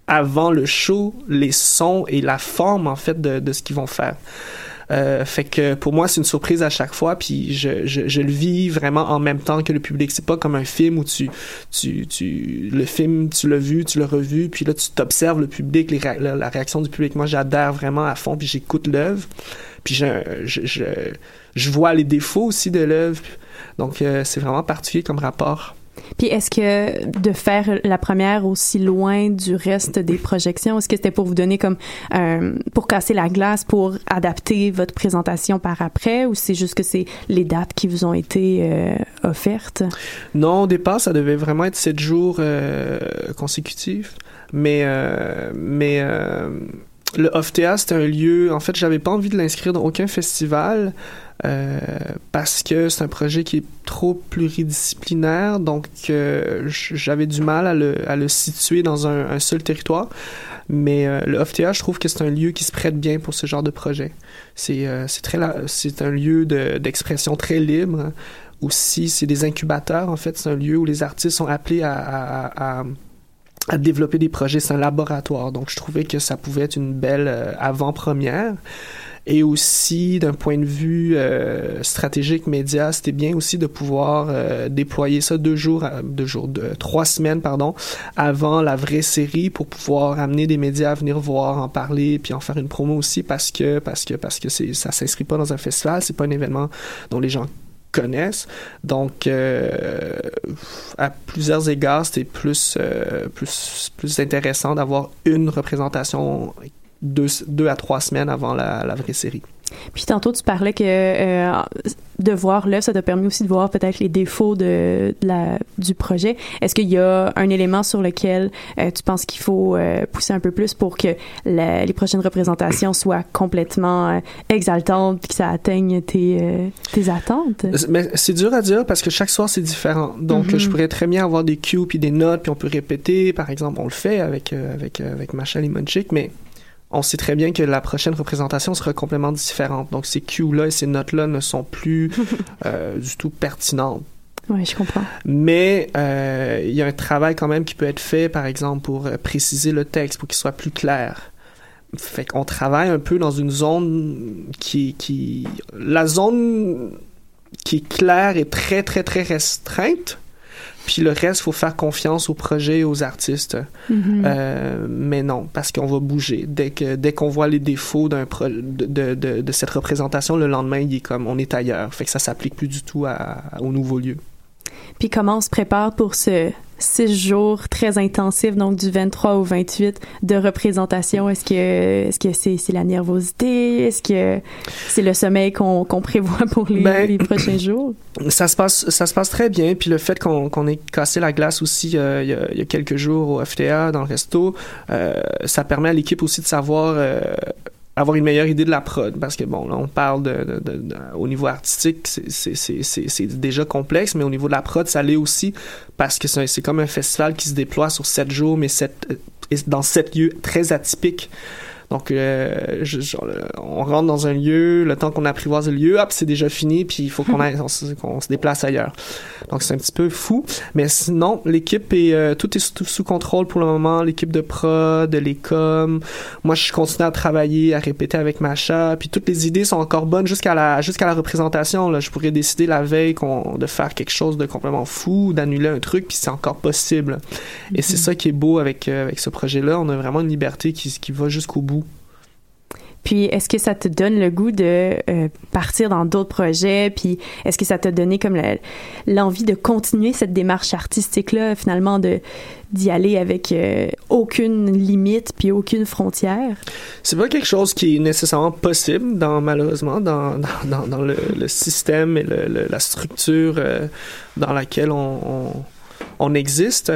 avant le show les sons et la forme en fait de, de ce qu'ils vont faire. Euh, fait que pour moi c'est une surprise à chaque fois puis je, je, le vis vraiment en même temps que le public. C'est pas comme un film où tu tu, tu le film tu l'as vu tu l'as revu puis là tu t'observes le public les la, la réaction du public. Moi j'adhère vraiment à fond puis j'écoute l'œuvre puis je, je, je, je vois les défauts aussi de l'œuvre donc euh, c'est vraiment particulier comme rapport Puis est-ce que de faire la première aussi loin du reste des projections, est-ce que c'était pour vous donner comme euh, pour casser la glace, pour adapter votre présentation par après, ou c'est juste que c'est les dates qui vous ont été euh, offertes? Non, au départ, ça devait vraiment être sept jours euh, consécutifs. Mais, mais le Off-Théâtre, c'était un lieu... En fait, j'avais pas envie de l'inscrire dans aucun festival euh, parce que c'est un projet qui est trop pluridisciplinaire. Donc, euh, j'avais du mal à le, à le situer dans un, un seul territoire. Mais euh, le Off-Théâtre, je trouve que c'est un lieu qui se prête bien pour ce genre de projet. C'est euh, très c'est un lieu de- d'expression très libre. Aussi, c'est des incubateurs. En fait, c'est un lieu où les artistes sont appelés à, à, à- à développer des projets. Un laboratoire. Donc, je trouvais que ça pouvait être une belle euh, avant-première. Et aussi, d'un point de vue euh, stratégique média, c'était bien aussi de pouvoir euh, déployer ça deux jours, euh, deux jours, deux, trois semaines, pardon, avant la vraie série pour pouvoir amener des médias à venir voir, en parler, puis en faire une promo aussi parce que parce que parce que c'est ça s'inscrit pas dans un festival, c'est pas un événement dont les gens connaissent. Donc, euh, à plusieurs égards, c'était plus, euh, plus, plus intéressant d'avoir une représentation deux, deux à trois semaines avant la, la vraie série. Puis tantôt, tu parlais que euh, de voir l'œuvre, ça t'a permis aussi de voir peut-être les défauts de, de la, du projet. Est-ce qu'il y a un élément sur lequel euh, tu penses qu'il faut euh, pousser un peu plus pour que la- les prochaines représentations soient complètement exaltantes puis que ça atteigne tes, tes attentes? Mais c'est dur à dire parce que chaque soir c'est différent. Donc Mhm. je pourrais très bien avoir des cues puis des notes puis on peut répéter. Par exemple, on le fait avec avec avec Macha Limonchik, mais on sait très bien que la prochaine représentation sera complètement différente. Donc ces cues là et ces notes là ne sont plus euh, du tout pertinentes. Oui, je comprends. Mais euh, il y a un travail quand même qui peut être fait, par exemple, pour euh, préciser le texte, pour qu'il soit plus clair. Fait qu'on travaille un peu dans une zone qui, qui... La zone qui est claire est très, très, très restreinte. Puis le reste, faut faire confiance au projet et aux artistes. Mhm. Euh, mais non, parce qu'on va bouger. Dès que dès qu'on voit les défauts d'un de, de, de, de cette représentation, le lendemain, il est comme on est ailleurs. Fait que ça s'applique plus du tout à, au nouveau lieu. Puis comment on se prépare pour ce six jours très intensif, donc du 23 au 28 de représentation? Est-ce que est-ce que c'est la nervosité? Est-ce que c'est le sommeil qu'on qu'on prévoit pour les, Ben, les prochains jours? Ça se passe, ça se passe très bien. Puis le fait qu'on ait cassé la glace aussi euh, il, y a, il y a quelques jours au FTA dans le resto, euh, ça permet à l'équipe aussi de savoir euh, avoir une meilleure idée de la prod parce que bon là on parle de, au niveau artistique c'est- déjà complexe mais au niveau de la prod ça l'est aussi parce que c'est comme un festival qui se déploie sur sept jours mais sept, euh, dans sept lieux très atypiques donc, euh, je- je- on rentre dans un lieu, le temps qu'on apprivoise le lieu, hop, c'est déjà fini, puis il faut qu'on se- déplace ailleurs. Donc, c'est un petit peu fou. Mais sinon, l'équipe est, euh, tout est sous, sous contrôle pour le moment. L'équipe de prod, les coms. Moi, je continue à travailler, à répéter avec Macha, puis toutes les idées sont encore bonnes jusqu'à la, jusqu'à la représentation. Là. Je pourrais décider la veille de faire quelque chose de complètement fou, d'annuler un truc, puis c'est encore possible. Et c'est ça qui est beau avec, euh, avec ce projet-là. On a vraiment une liberté qui, qui va jusqu'au bout. Puis est-ce que ça te donne le goût de euh, partir dans d'autres projets? Puis est-ce que ça t'a donné comme l'envie de continuer cette démarche artistique-là, finalement, d'y aller avec euh, aucune limite puis aucune frontière? C'est pas quelque chose qui est nécessairement possible, dans, malheureusement, dans, dans, dans, le, système et le, la structure euh, dans laquelle on, on existe.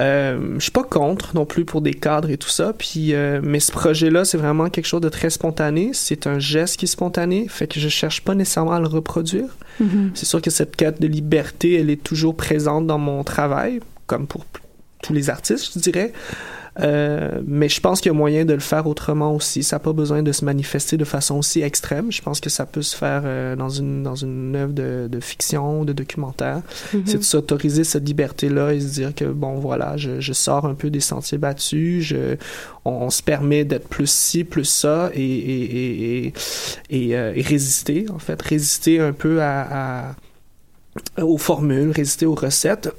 Euh, je suis pas contre non plus pour des cadres et tout ça, puis, euh, mais ce projet-là, c'est vraiment quelque chose de très spontané. C'est un geste qui est spontané, fait que je cherche pas nécessairement à le reproduire. Mhm. C'est sûr que cette quête de liberté, elle est toujours présente dans mon travail, comme pour tous les artistes, je dirais. Euh, mais je pense qu'il y a moyen de le faire autrement aussi. Ça n'a pas besoin de se manifester de façon aussi extrême. Je pense que ça peut se faire euh, dans une dans une œuvre de, de fiction, de documentaire. Mhm. C'est de s'autoriser cette liberté-là et se dire que bon voilà, je, je sors un peu des sentiers battus. Je, on, on se permet d'être plus ci, plus ça et et et et, et, euh, et résister en fait, résister un peu à, à aux formules, résister aux recettes.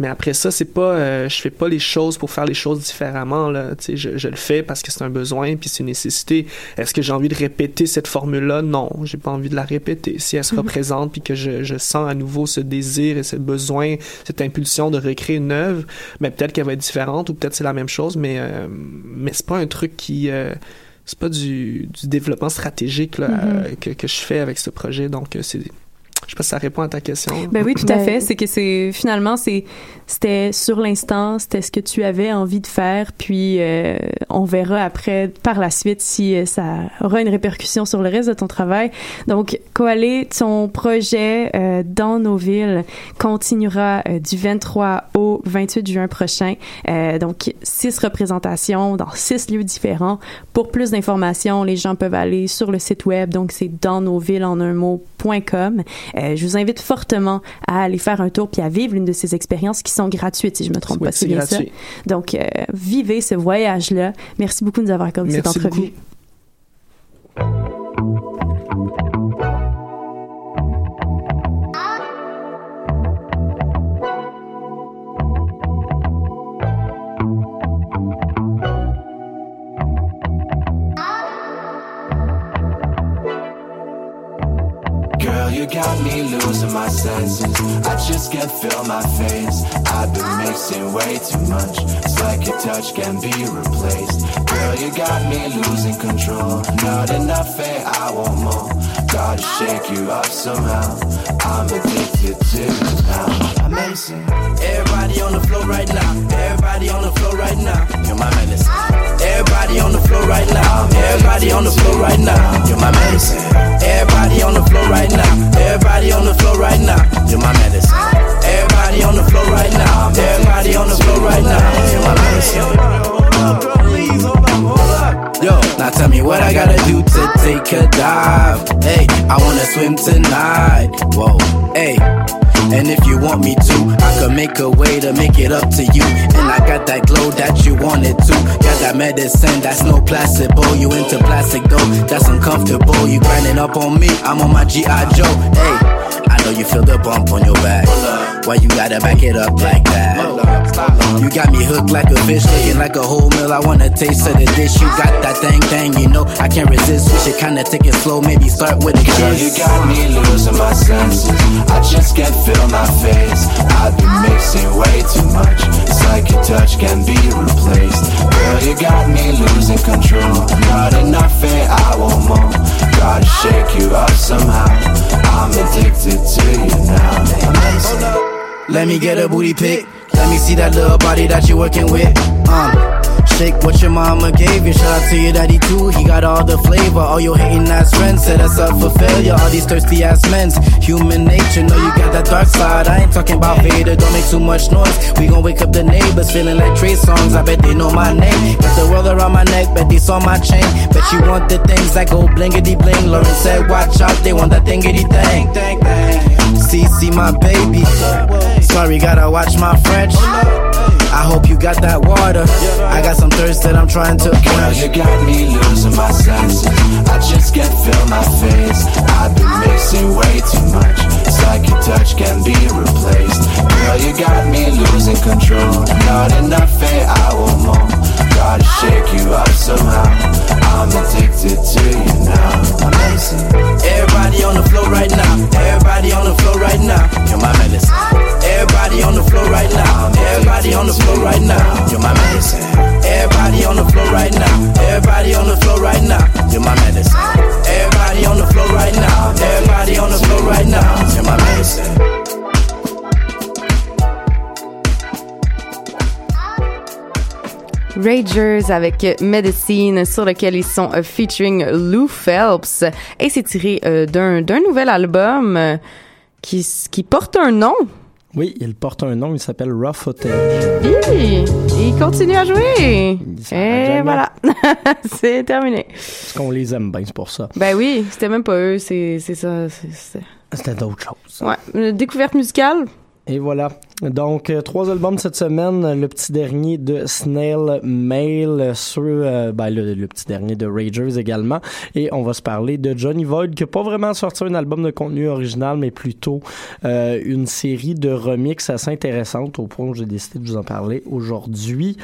Mais après ça, c'est pas, euh, je fais pas les choses pour faire les choses différemment là. Tu sais, je, je le fais parce que c'est un besoin puis c'est une nécessité. Est-ce que j'ai envie de répéter cette formule-là? Non, j'ai pas envie de la répéter. Si elle se Mhm. représente puis que je, je sens à nouveau ce désir et ce besoin, cette impulsion de recréer une œuvre, mais peut-être qu'elle va être différente ou peut-être c'est la même chose, mais euh, mais c'est pas un truc qui euh, c'est pas du, du développement stratégique là, Mhm. euh, que, que je fais avec ce projet. Donc euh, c'est je sais pas si ça répond à ta question. Ben oui, tout à fait. C'est que c'est finalement c'est c'était sur l'instant, c'était ce que tu avais envie de faire, puis euh, on verra après par la suite si euh, ça aura une répercussion sur le reste de ton travail. Donc, Koalé, ton projet euh, dans nos villes continuera euh, du 23 au 28 juin prochain. Euh, donc, six représentations dans six lieux différents. Pour plus d'informations, les gens peuvent aller sur le site web. Donc, c'est dans nos villes en un Euh, je vous invite fortement à aller faire un tour puis à vivre l'une de ces expériences qui sont gratuites, si je me trompe Oui, pas. c'est bien ça. gratuit. Donc, euh, vivez ce voyage-là. Merci beaucoup de nous avoir accordé cette entrevue. beaucoup. Got me losing my senses. I just can't feel my face. I've been mixing way too much. It's like your touch can be replaced. Girl, you got me losing control. Not enough, eh? I want more. Gotta shake you up somehow. I'm addicted to the pound. Amazing. Everybody on the floor right now. Everybody on the floor right now. You're my medicine. Everybody on the floor right now. Everybody on the floor right now. You're my medicine. Everybody on the floor right now. Everybody on the floor right now. You're my medicine. Everybody on the floor right now. Everybody on the floor right now. You're my medicine. Yo, now tell me what I gotta do to take a dive. Hey, I wanna swim tonight. Whoa, hey. And if you want me to, I can make a way to make it up to you. And I got that glow that you wanted to. Got that medicine that's no placebo. You into plastic though, that's uncomfortable. You grinding up on me, I'm on my G.I. Joe. Hey. Know you feel the bump on your back. Why you gotta back it up like that? You got me hooked like a fish, looking like a whole meal. I wanna taste of the dish. You got that thing, thing, you know I can't resist. We should kinda take it slow, maybe start with a kiss. Girl, you got me losing my senses. I just can't feel my face. I've been mixing way too much. It's like your touch can be replaced. Girl, you got me losing control. Not enough, and I want more. Gotta shake you up somehow. I'm addicted to. Let me get a booty pic. Let me see that little body that you're working with. Um, shake what your mama gave you. Shout out to your daddy too. He got all the flavor. All your hating ass friends set us up for failure. All these thirsty ass men's human nature. Know you got that dark side. I ain't talking about Vader. Don't make too much noise. We gon' wake up the neighbors feeling like Trey songs. I bet they know my name. Got the world around my neck. Bet they saw my chain. Bet you want the things that go blingity bling. Lauren said, watch out. They want that thingity thing. CC my baby. Sorry, gotta watch my French. I hope you got that water. I got some thirst that I'm trying to quench. you got me losing my senses. I just can't feel my face. I've been mixing way too much. It's like your touch can be replaced. Girl, you got me losing control. Not enough, and I want more. Gotta shake you up somehow. I'm addicted to you now. Amazing. Everybody on the floor right now. Everybody on the floor right now. You're my medicine. Everybody on the floor right now. Everybody on the floor right now. You're my medicine. Everybody on the floor right now. Everybody on the floor right now. You're my medicine. Everybody on the floor right now. Everybody on the floor right now. You're my medicine. Ragers avec Medicine sur lequel ils sont euh, featuring Lou Phelps et c'est tiré euh, d'un nouvel album euh, qui qui porte un nom. Oui, il porte un nom, il s'appelle Rough. Hi! Il continue à jouer. Et voilà, c'est terminé. Parce qu'on les aime bien, c'est pour ça. Ben oui, c'était même pas eux, c'est ça. C'était d'autres choses. Ouais, une découverte musicale. Et voilà. Donc, euh, trois albums cette semaine. Le petit dernier de Snail Mail sur euh, ben, le, petit dernier de Ragers également. Et on va se parler de Johnny Void, qui n'a pas vraiment sorti un album de contenu original, mais plutôt euh, une série de remixes assez intéressantes, au point où j'ai décidé de vous en parler aujourd'hui.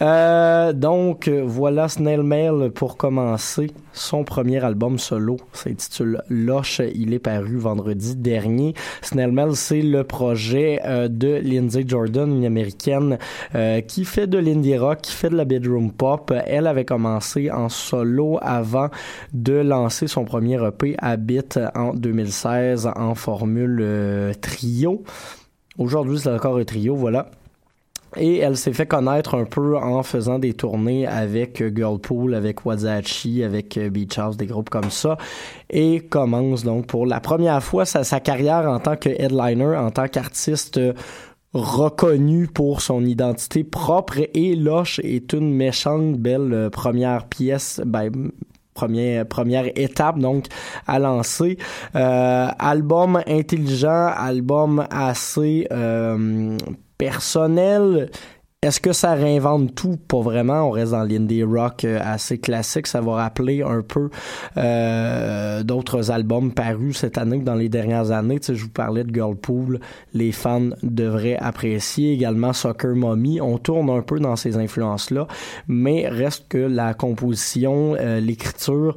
Euh, donc, voilà Snail Mail pour commencer. Son premier album solo s'intitule Loche. Il est paru vendredi dernier. Snail Mail, c'est le projet euh, Lindsay Jordan, une américaine euh, qui fait de l'indie rock, qui fait de la bedroom pop. Elle avait commencé en solo avant de lancer son premier EP Habit en 2016 en formule euh, trio. Aujourd'hui, c'est encore un trio, voilà. Et elle s'est fait connaître un peu en faisant des tournées avec euh, Girlpool, avec Wazachi, avec euh, Beach House, des groupes comme ça. Et commence donc pour la première fois sa, carrière en tant que headliner, en tant qu'artiste euh, reconnu pour son identité propre. Et Loche est une méchante belle première pièce, ben, première première étape donc à lancer album intelligent album assez euh, personnel est-ce que ça réinvente tout? Pas vraiment. On reste dans l'indie rock euh, assez classique. Ça va rappeler un peu euh, d'autres albums parus cette année que dans les dernières années. Tu sais, je vous parlais de Girlpool. Les fans devraient apprécier également Soccer Mommy. On tourne un peu dans ces influences-là, mais reste que la composition, euh, l'écriture,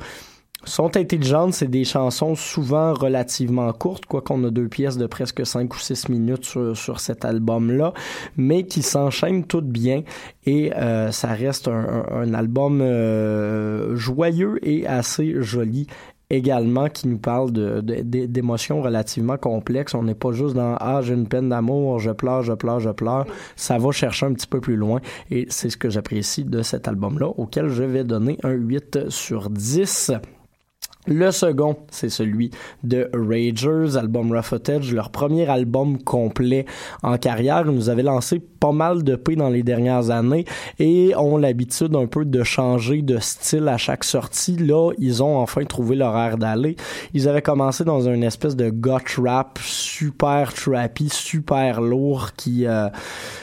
sont intelligentes, c'est des chansons souvent relativement courtes, quoi qu'on a deux pièces de presque 5 ou 6 minutes sur, sur cet album-là, mais qui s'enchaînent toutes bien et euh, ça reste un, un- album euh, joyeux et assez joli également qui nous parle de, de- de- d'émotions relativement complexes. On n'est pas juste dans Ah, j'ai une peine d'amour, je pleure, je pleure, je pleure. Ça va chercher un petit peu plus loin et c'est ce que j'apprécie de cet album-là, auquel je vais donner un 8 sur 10. Le second, c'est celui de Ragers, album Rough Footage, leur premier album complet en carrière. Ils nous avaient lancé pas mal de P dans les dernières années et ont l'habitude un peu de changer de style à chaque sortie. Là, ils ont enfin trouvé leur air d'aller. Ils avaient commencé dans une espèce de goth rap super trappy, super lourd qui euh,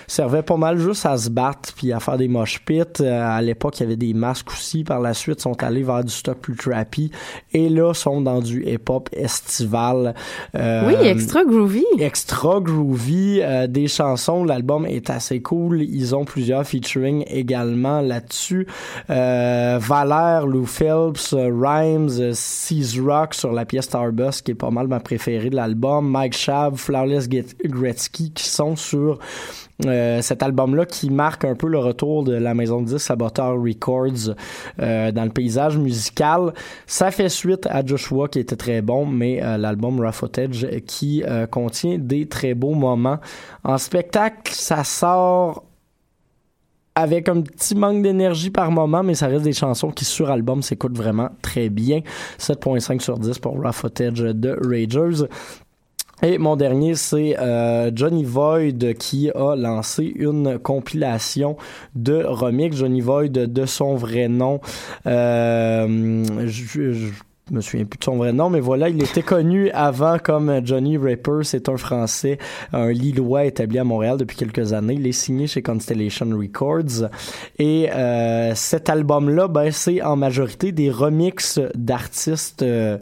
servait pas mal juste à se battre puis à faire des mosh pits. Euh, à l'époque, il y avait des masques aussi. Par la suite, ils sont allés vers du stock plus trappy et là sont dans du hip-hop estival. Euh, Oui, extra groovy. Extra groovy. euh, des chansons, l'album est assez cool. Ils ont plusieurs featuring également là-dessus. Euh, Valère, Lou Phelps, euh, Rhymes, euh, Seas Rock sur la pièce Starbus, qui est pas mal ma préférée de l'album. Mike Shab, Flawless Gretzky, qui sont sur euh, cet album-là qui marque un peu le retour de la maison de disques Saboteur Records euh, dans le paysage musical. Ça fait suite à Joshua qui était très bon, mais euh, l'album Raw Footage qui contient des très beaux moments. En spectacle, ça sort avec un petit manque d'énergie par moment, mais ça reste des chansons qui sur album s'écoutent vraiment très bien. 7.5 sur 10 pour Raw Footage de Ragers. Et mon dernier, c'est euh, Johnny Void qui a lancé une compilation de remix. Johnny Void de son vrai nom. Euh, je, je me souviens plus de son vrai nom, mais voilà, il était connu avant comme Johnny Rapper. C'est un Français, un Lillois établi à Montréal depuis quelques années. Il est signé chez Constellation Records. Et euh, cet album-là, ben, c'est en majorité des remixes d'artistes... euh,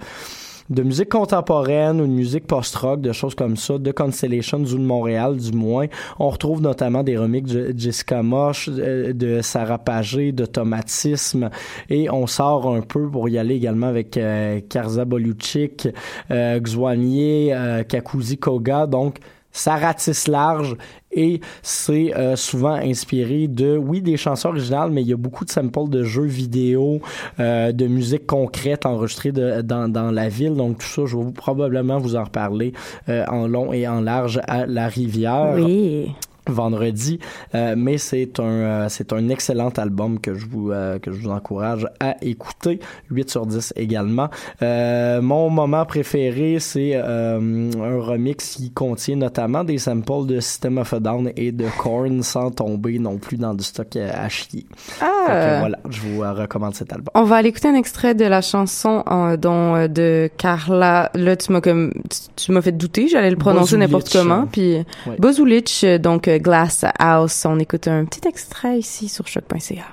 de musique contemporaine ou de musique post-rock, de choses comme ça, de Constellations ou de Montréal du moins. On retrouve notamment des remixes de Jessica Mosh, euh, de Sarah Pagé, d'Automatisme et on sort un peu pour y aller également avec euh, Karza Boluchik, euh, Xwanier, euh, Kakuzi Koga, donc ça ratisse large et c'est euh, souvent inspiré de, oui, des chansons originales, mais il y a beaucoup de samples de jeux vidéo, euh, de musique concrète enregistrée dans, dans la ville. Donc tout ça, je vais probablement vous en reparler euh, en long et en large à la rivière. Oui. Vendredi Euh, mais c'est un euh, c'est un excellent album que je vous euh, que je vous encourage à écouter 8 sur 10 également mon moment préféré c'est un remix qui contient notamment des samples de System of a Down et de Korn sans tomber non plus dans du stock à chier Ah. Que voilà je vous recommande cet album On va aller écouter un extrait de la chanson dont de Carla. Là, tu m'as comme tu, tu m'as fait douter, j'allais le prononcer n'importe comment. Puis Ouais. Bozulich, euh, donc Glass House. On écoute un petit extrait ici sur choc.ca.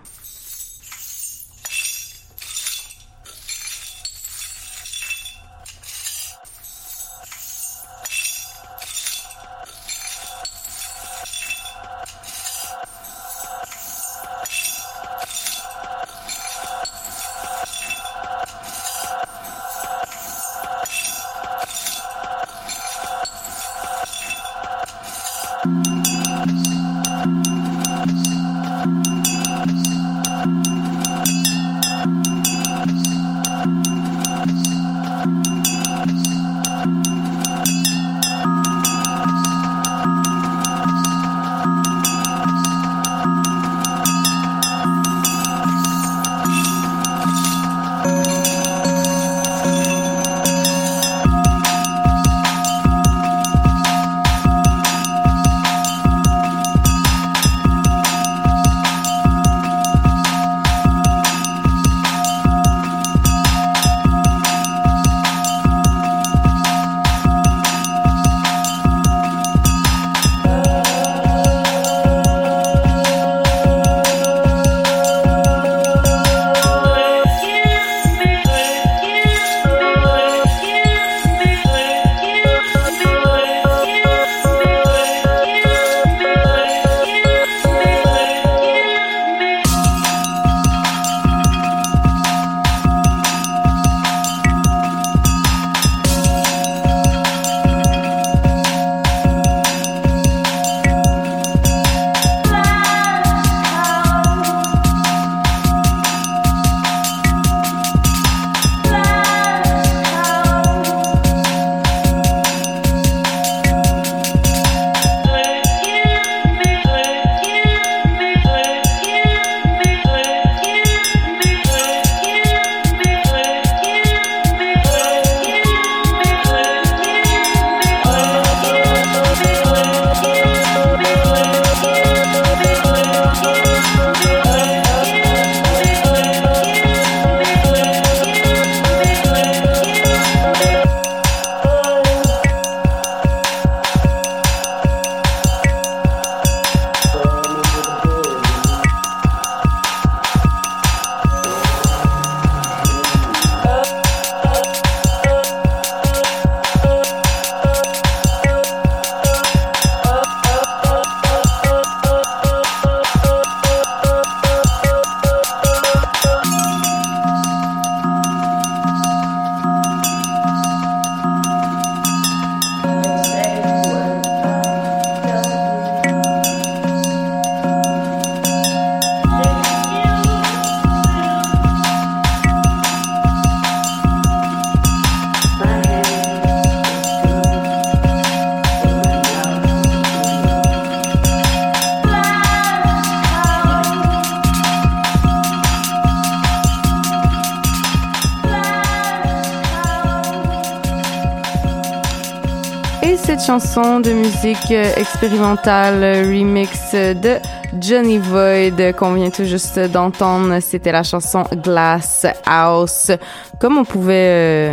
cette chanson de musique expérimentale remix de Johnny Void qu'on vient tout juste d'entendre. C'était la chanson Glass House. Comme on pouvait,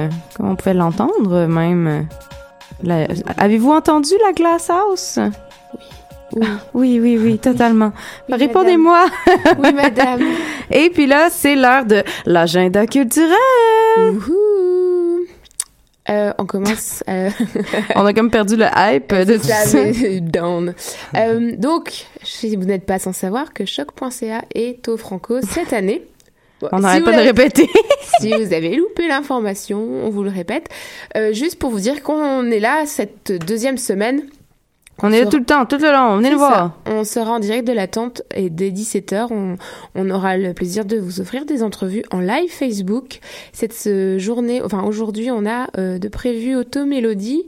euh, comme on pouvait l'entendre même. La- Avez-vous entendu la Glass House? Oui. Oui, oui, oui, totalement. Répondez-moi. Oui, madame. Et puis là, c'est l'heure de l'agenda culturel. Euh, on commence. euh, On a comme perdu le hype de tout ça, mais down. Euh, donc, si vous n'êtes pas sans savoir que choc.ca est au Franco cette année. Bon, On si n'arrête vous pas de répéter. si vous avez loupé l'information, on vous le répète. Juste pour vous dire qu'on est là cette deuxième semaine. On est là tout le temps, tout le long. Venez nous voir. ça. On sera en direct de la tente et dès 17h, on, on aura le plaisir de vous offrir des entrevues en live Facebook. Cette euh, journée, enfin aujourd'hui, on a euh, de prévu Auto Mélodie,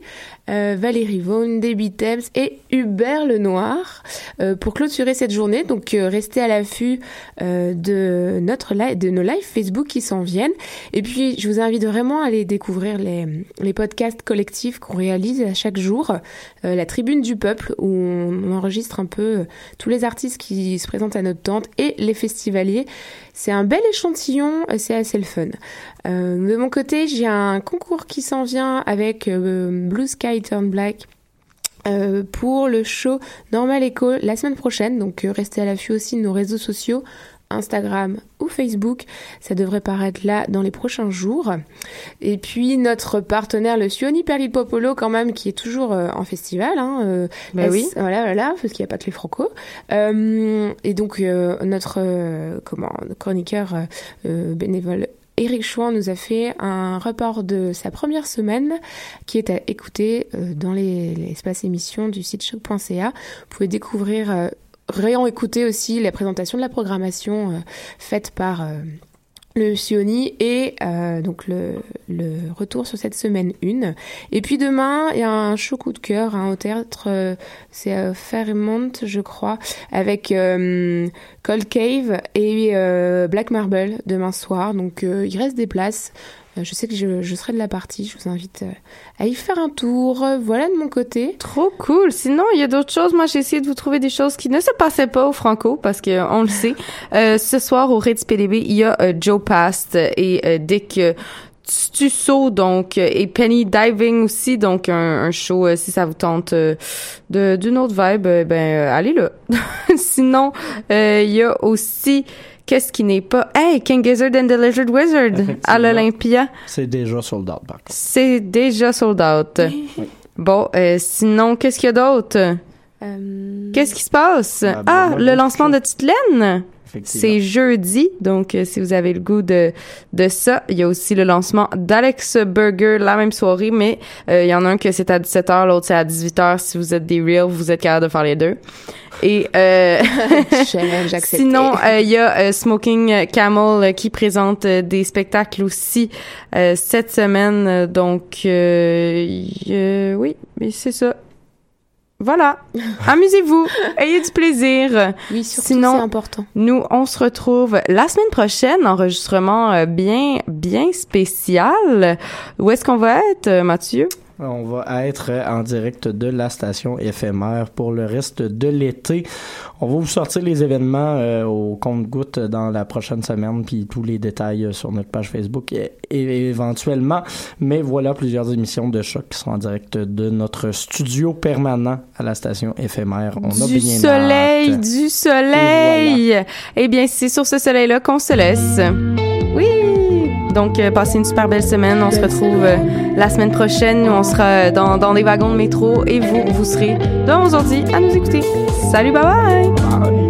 euh, Valérie Vaughan, Debbie Thames et Hubert Lenoir euh, pour clôturer cette journée. Donc euh, restez à l'affût euh, de notre de nos lives Facebook qui s'en viennent. Et puis je vous invite vraiment à aller découvrir les, les podcasts collectifs qu'on réalise à chaque jour. Euh, la Tribune du Peuple où on, on enregistre un peu tous les artistes qui se présentent à notre tente et les festivaliers. C'est un bel échantillon, euh, c'est assez le fun. Euh, de mon côté, j'ai un concours qui s'en vient avec euh, Blue Sky Turn Black. pour le show Normal Echo la semaine prochaine, donc restez à l'affût aussi de nos réseaux sociaux, Instagram ou Facebook, ça devrait paraître là dans les prochains jours. Et puis notre partenaire, le Sioni Perlipopolo, quand même, qui est toujours euh, en festival. Hein, euh, Ben S- oui. Voilà, voilà, parce qu'il n'y a pas que les Franco. Euh, et donc notre comment chroniqueur bénévole. Eric Chouan nous a fait un report de sa première semaine qui est à écouter dans les- l'espace émission du site choc.ca. Vous pouvez découvrir, euh, réen-écouter aussi la présentation de la programmation euh, faite par euh, le Sioni et euh, donc le, retour sur cette semaine 1. Et puis demain, il y a un show coup de cœur hein, au théâtre, c'est euh, Fairmont, je crois, avec Cold Cave et Black Marble demain soir. Donc il reste des places. Euh, Je sais que je, je serai de la partie. Je vous invite euh, à y faire un tour. Voilà de mon côté. Trop cool. Sinon, il y a d'autres choses. Moi, j'ai essayé de vous trouver des choses qui ne se passaient pas au Franco parce que on le sait. Euh, ce soir au Ritz PDB, il y a euh, Joe Past et euh, Dick euh, Stusso donc euh, et Penny Diving aussi donc un, un show euh, si ça vous tente euh, de d'une autre vibe euh, ben euh, allez là. Sinon, euh, il y a aussi qu'est-ce qui n'est pas? Hey, King Gizzard and the Lizard Wizard à l'Olympia. C'est déjà sold out, par contre. C'est déjà sold out. Bon, euh, sinon, qu'est-ce qu'il y a d'autre? Qu'est-ce qui se passe? ben, ah, moi, le lancement de Titelaine! C'est jeudi, donc euh, si vous avez le goût de, de ça, il y a aussi le lancement d'Alex Burger la même soirée, mais euh, il y en a un que c'est à 17h, l'autre c'est à 18h. Si vous êtes des real, vous êtes capable de faire les deux. Et euh, sinon, euh, il y a euh, Smoking Camel euh, qui présente euh, des spectacles aussi euh, cette semaine. Donc, euh, y- euh, oui, mais c'est ça. Voilà. Amusez-vous. Ayez du plaisir. Oui, surtout, Sinon, c'est important. Nous, on se retrouve la semaine prochaine, enregistrement euh, bien, bien spécial. Où est-ce qu'on va être, euh, Mathieu? On va être en direct de la station éphémère pour le reste de l'été. On va vous sortir les événements euh, au compte-goutte dans la prochaine semaine, puis tous les détails euh, sur notre page Facebook et, et éventuellement. Mais voilà plusieurs émissions de choc qui sont en direct de notre studio permanent à la station éphémère. On a du bien soleil, hâte. du soleil. Eh bien, c'est sur ce soleil-là qu'on se laisse. Donc, euh, passez une super belle semaine. On se retrouve euh, la semaine prochaine. Nous, on sera euh, dans, dans des wagons de métro et vous, vous serez devant ordi à nous écouter. Salut, bye bye.